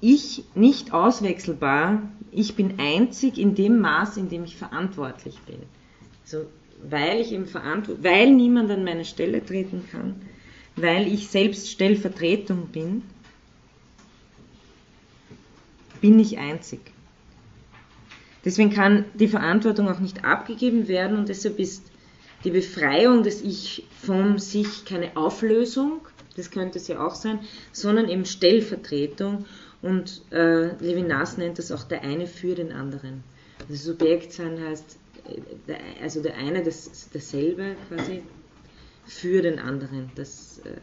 A: Ich nicht auswechselbar, ich bin einzig in dem Maß, in dem ich verantwortlich bin. Also, weil ich eben weil niemand an meine Stelle treten kann, weil ich selbst Stellvertretung bin, bin ich einzig. Deswegen kann die Verantwortung auch nicht abgegeben werden und deshalb ist die Befreiung des Ich vom Sich keine Auflösung, das könnte es ja auch sein, sondern eben Stellvertretung und äh, Levinas nennt das auch der eine für den anderen. Also Subjektsein heißt, äh, der, also der eine das, dasselbe quasi für den anderen. Das, äh,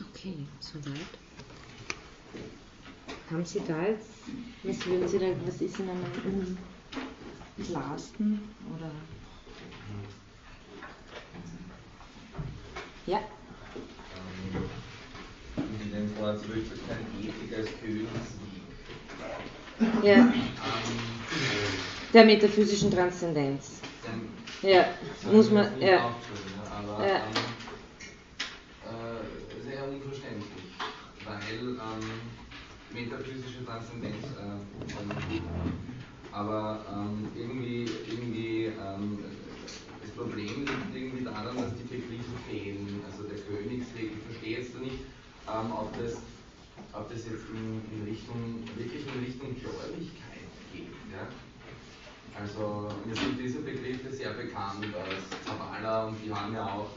A: Okay, soweit. Haben Sie da jetzt, was würden Sie da, was ist Ihnen am unklarsten oder? Ja.
F: Zurück zu kein Ethik als Königsweg.
A: Ja. Ähm, Der metaphysischen Transzendenz. Ja, muss man, ja.
F: Aber, ja. Ähm, äh, sehr unverständlich, weil ähm, metaphysische Transzendenz, äh, aber ähm, irgendwie, irgendwie ähm, das Problem liegt irgendwie daran, dass die Begriffe fehlen. Also der Königsweg, ich verstehe jetzt nicht, ähm, ob, das, ob das jetzt in, in Richtung, wirklich in Richtung Gläubigkeit geht. Ja? Also mir sind diese Begriffe sehr bekannt als Kabbalah und die haben ja auch,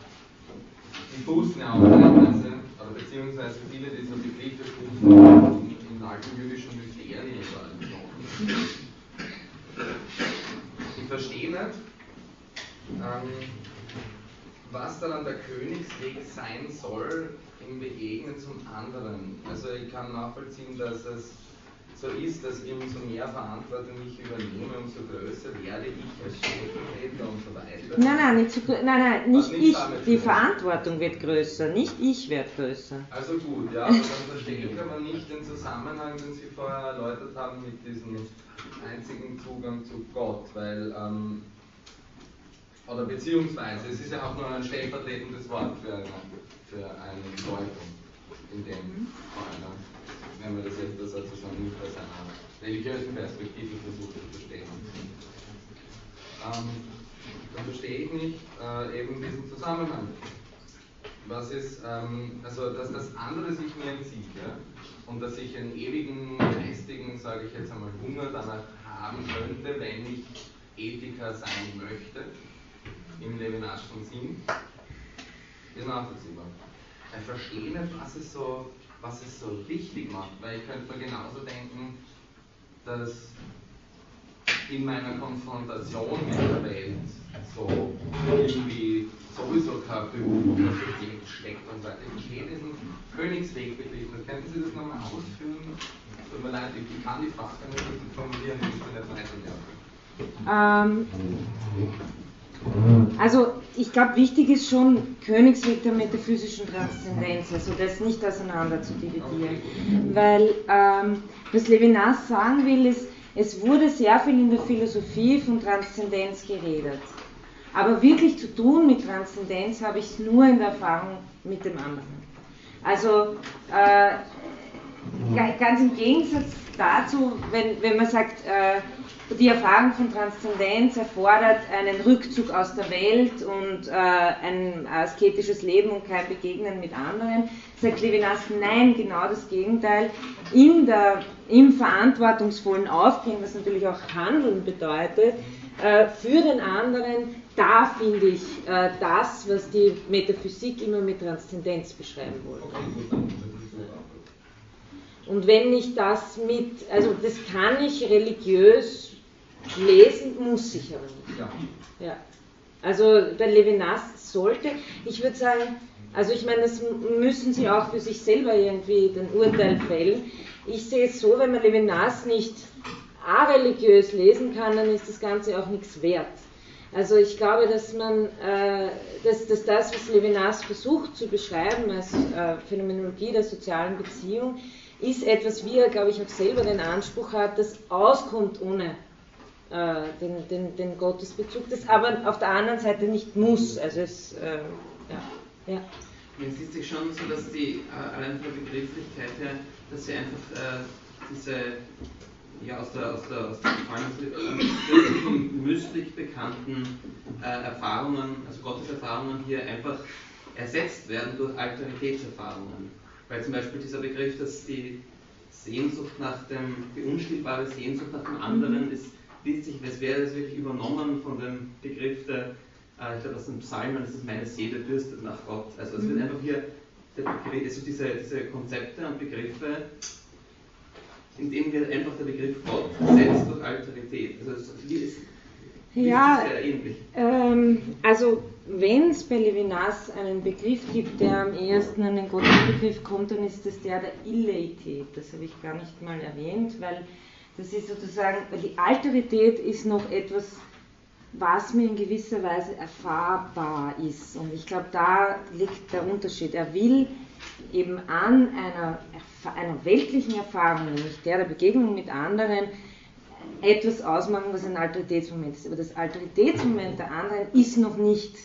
F: die fußen ja auch teilweise, oder beziehungsweise viele dieser Begriffe fußen in, in alten jüdischen Mysterien Ich verstehe nicht, ähm, was dann an der Königsweg sein soll im Begegnen zum anderen. Also ich kann nachvollziehen, dass es so ist, dass ich umso mehr Verantwortung ich übernehme, umso größer werde ich als Stellvertreter und so weiter.
A: Nein, nein, nicht, so, nein, nein, nicht ich. Die Verantwortung wird größer, nicht ich werde größer.
F: Also gut, ja, aber dann verstehe ich aber nicht den Zusammenhang, den Sie vorher erläutert haben mit diesem einzigen Zugang zu Gott, weil ähm, oder beziehungsweise, es ist ja auch nur ein stellvertretendes Wort für eine, für eine Deutung in dem Fall. Wenn man das jetzt nicht aus einer religiösen Perspektive versucht zu verstehen. Ähm, dann verstehe ich nicht äh, eben diesen Zusammenhang. Was ist, ähm, also dass das andere sich mir entzieht, ja? und dass ich einen ewigen geistigen, sage ich jetzt einmal, Hunger danach haben könnte, wenn ich Ethiker sein möchte, im Levinatschen Sinn, ist nachvollziehbar. Ich verstehe nicht, was es so was es so wichtig macht, weil ich könnte mir genauso denken, dass in meiner Konfrontation mit der Welt so irgendwie sowieso kein Beruf oder Subjekt steckt und sagt, ich verstehe diesen Königsweg begriffen. Könnten Sie das nochmal ausführen? Tut mir leid, ich kann die Frage nicht formulieren, ich bin nicht weiter.
A: Ähm, also ich glaube, wichtig ist schon Königsweg der metaphysischen Transzendenz, also das nicht auseinander zu dividieren. Weil ähm, was Levinas sagen will, ist, es wurde sehr viel in der Philosophie von Transzendenz geredet. Aber wirklich zu tun mit Transzendenz habe ich nur in der Erfahrung mit dem anderen. Also äh, ganz im Gegensatz dazu, wenn, wenn man sagt, äh, die Erfahrung von Transzendenz erfordert einen Rückzug aus der Welt und äh, ein asketisches Leben und kein Begegnen mit anderen, sagt Levinas, nein, genau das Gegenteil. In der, Im verantwortungsvollen Aufgehen, was natürlich auch Handeln bedeutet, äh, für den anderen, da finde ich äh, das, was die Metaphysik immer mit Transzendenz beschreiben wollte. Und wenn ich das mit, also das kann ich religiös lesen, muss ich aber nicht. Ja. ja. Also der Levinas sollte, ich würde sagen, also ich meine, das müssen Sie auch für sich selber irgendwie den Urteil fällen. Ich sehe es so, wenn man Levinas nicht religiös lesen kann, dann ist das Ganze auch nichts wert. Also ich glaube, dass man, äh, dass, dass, das, was Levinas versucht zu beschreiben als äh, Phänomenologie der sozialen Beziehung, ist etwas, wie er, glaube ich, auch selber den Anspruch hat, das auskommt ohne den, den, den, Gottesbezug, das aber auf der anderen Seite nicht muss. Also es, äh, ja. ja.
G: Es ist sich schon so, dass die, äh, allein von der Begrifflichkeit her, dass sie einfach äh, diese ja, aus der, aus der, aus der christlichen mystik bekannten äh, Erfahrungen, also Gotteserfahrungen hier einfach ersetzt werden durch Alteritätserfahrungen. Weil zum Beispiel dieser Begriff, dass die Sehnsucht nach dem, die unstillbare Sehnsucht nach dem anderen mhm. ist, liest sich, als wäre das wirklich übernommen von dem Begriff der, äh, ich glaube aus den Psalmen, das ist meine Seele dürstet nach Gott. Also es wird mhm. einfach hier, der Begriff, also diese, diese Konzepte und Begriffe indem wir einfach der Begriff Gott setzt durch Alterität. Also das ist,
A: ja, sehr ähnlich. Ähm, also wenn es bei Levinas einen Begriff gibt, der am ehesten an den Gottesbegriff kommt, dann ist das der der Illeität. Das habe ich gar nicht mal erwähnt, weil das ist sozusagen, die Alterität ist noch etwas, was mir in gewisser Weise erfahrbar ist. Und ich glaube, da liegt der Unterschied. Er will eben an einer, einer weltlichen Erfahrung, nämlich der der Begegnung mit anderen, etwas ausmachen, was ein Alteritätsmoment ist. Aber das Alteritätsmoment der anderen ist noch nicht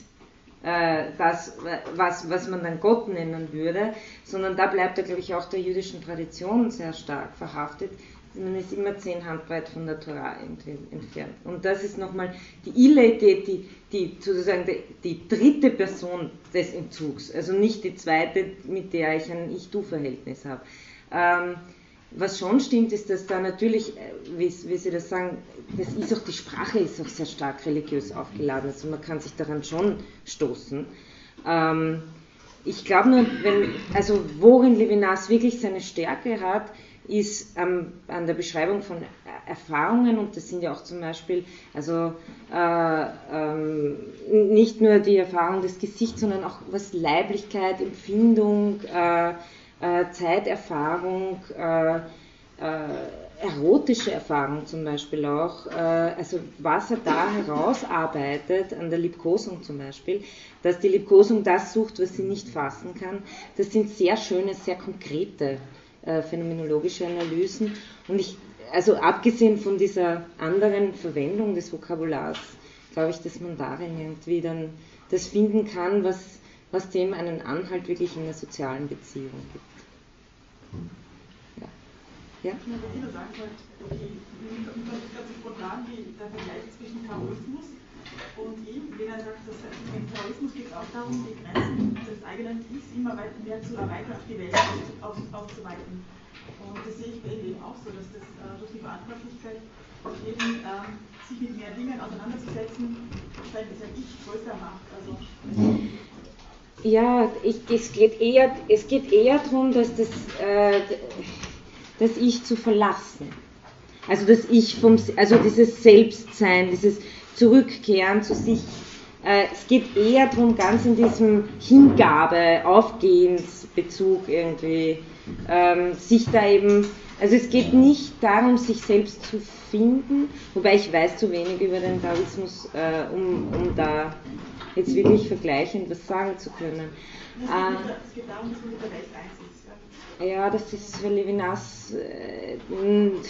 A: äh, das, was, was man dann Gott nennen würde, sondern da bleibt er, glaube ich, auch der jüdischen Tradition sehr stark verhaftet, man ist immer zehn Handbreit von der Torah entfernt. Und das ist nochmal die Illeität, die, die sozusagen die, die, dritte Person des Entzugs, also nicht die zweite, mit der ich ein Ich-Du-Verhältnis habe. Ähm, was schon stimmt, ist, dass da natürlich, äh, wie, wie, Sie das sagen, das ist auch die Sprache ist auch sehr stark religiös aufgeladen, also man kann sich daran schon stoßen. Ähm, ich glaube nur, wenn, also worin Levinas wirklich seine Stärke hat, ist ähm, an der Beschreibung von Erfahrungen und das sind ja auch zum Beispiel also äh, ähm, nicht nur die Erfahrung des Gesichts, sondern auch was Leiblichkeit, Empfindung, äh, äh, Zeiterfahrung, äh, äh, erotische Erfahrung zum Beispiel auch, äh, also was er da herausarbeitet an der Liebkosung zum Beispiel, dass die Liebkosung das sucht, was sie nicht fassen kann, das sind sehr schöne, sehr konkrete äh, phänomenologische Analysen. Und ich, also abgesehen von dieser anderen Verwendung des Vokabulars, glaube ich, dass man darin irgendwie dann das finden kann, was, was dem einen Anhalt wirklich in der sozialen Beziehung gibt.
E: Ja. Ja? Ich würde sagen, okay, ganz spontan die, der Vergleich zwischen Taoismus und ihm, wenn er sagt, dass im Taoismus geht es auch darum, die Grenzen des eigenen Ichs immer weiter mehr zu erweitern, auf die Welt auszuweiten. Und das sehe ich bei ihm eben auch so, dass das äh, durch die Verantwortlichkeit eben äh, sich mit mehr Dingen auseinanderzusetzen, es ja Ich größer macht. Also,
A: ja, ich, es, geht eher, es geht eher darum, dass das, äh, das Ich zu verlassen. Also das Ich vom, also dieses Selbstsein, dieses Zurückkehren zu sich. Äh, es geht eher darum, ganz in diesem Hingabe, Aufgehensbezug irgendwie, ähm, sich da eben, also es geht nicht darum, sich selbst zu finden, wobei ich weiß zu wenig über den Taoismus, äh, um, um da jetzt wirklich vergleichend was sagen zu können.
E: Es geht darum, dass man mit der Welt eins ist.
A: Ja, das ist für Levinas äh,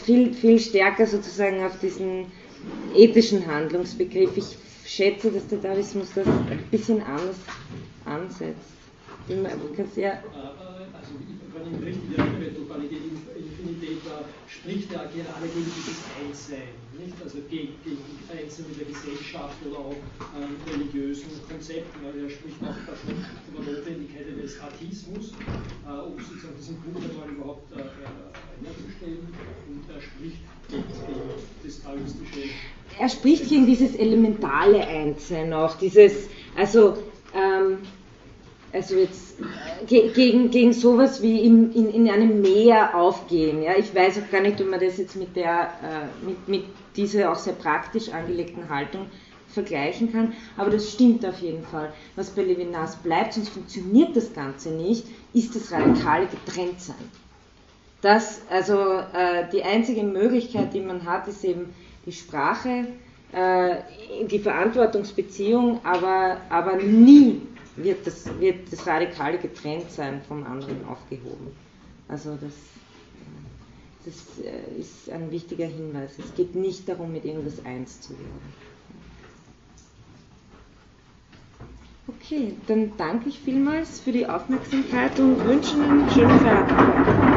A: viel, viel stärker sozusagen auf diesen ethischen Handlungsbegriff. Ich schätze, dass der Taoismus das ein bisschen anders ansetzt. Ja.
H: Also, wenn ich richtig erinnere, Totalität, Infinität spricht ja gerade gegen dieses Einssein, nicht? Also gegen, gegen Einzelne der Gesellschaft oder auch ähm, religiösen Konzepten. Also er spricht auch da schon der Notwendigkeit des Atheismus, äh, um sozusagen diesen Punkt überhaupt äh, herzustellen und er spricht gegen, das taoistische.
A: Er spricht gegen dieses elementale Einssein auch, dieses, also ähm, also jetzt ge gegen, gegen sowas wie im, in, in einem Meer aufgehen. Ja? Ich weiß auch gar nicht, ob man das jetzt mit, der, äh, mit, mit dieser auch sehr praktisch angelegten Haltung vergleichen kann, aber das stimmt auf jeden Fall. Was bei Levinas bleibt, sonst funktioniert das Ganze nicht, ist das radikale Getrenntsein. Das, also äh, die einzige Möglichkeit, die man hat, ist eben die Sprache, äh, die Verantwortungsbeziehung, aber, aber nie wird das, wird das radikale Getrenntsein vom anderen aufgehoben. Also das, das äh, ist ein wichtiger Hinweis. Es geht nicht darum, mit irgendwas eins zu werden. Okay, dann danke ich vielmals für die Aufmerksamkeit und wünsche Ihnen einen schönen Feiertag.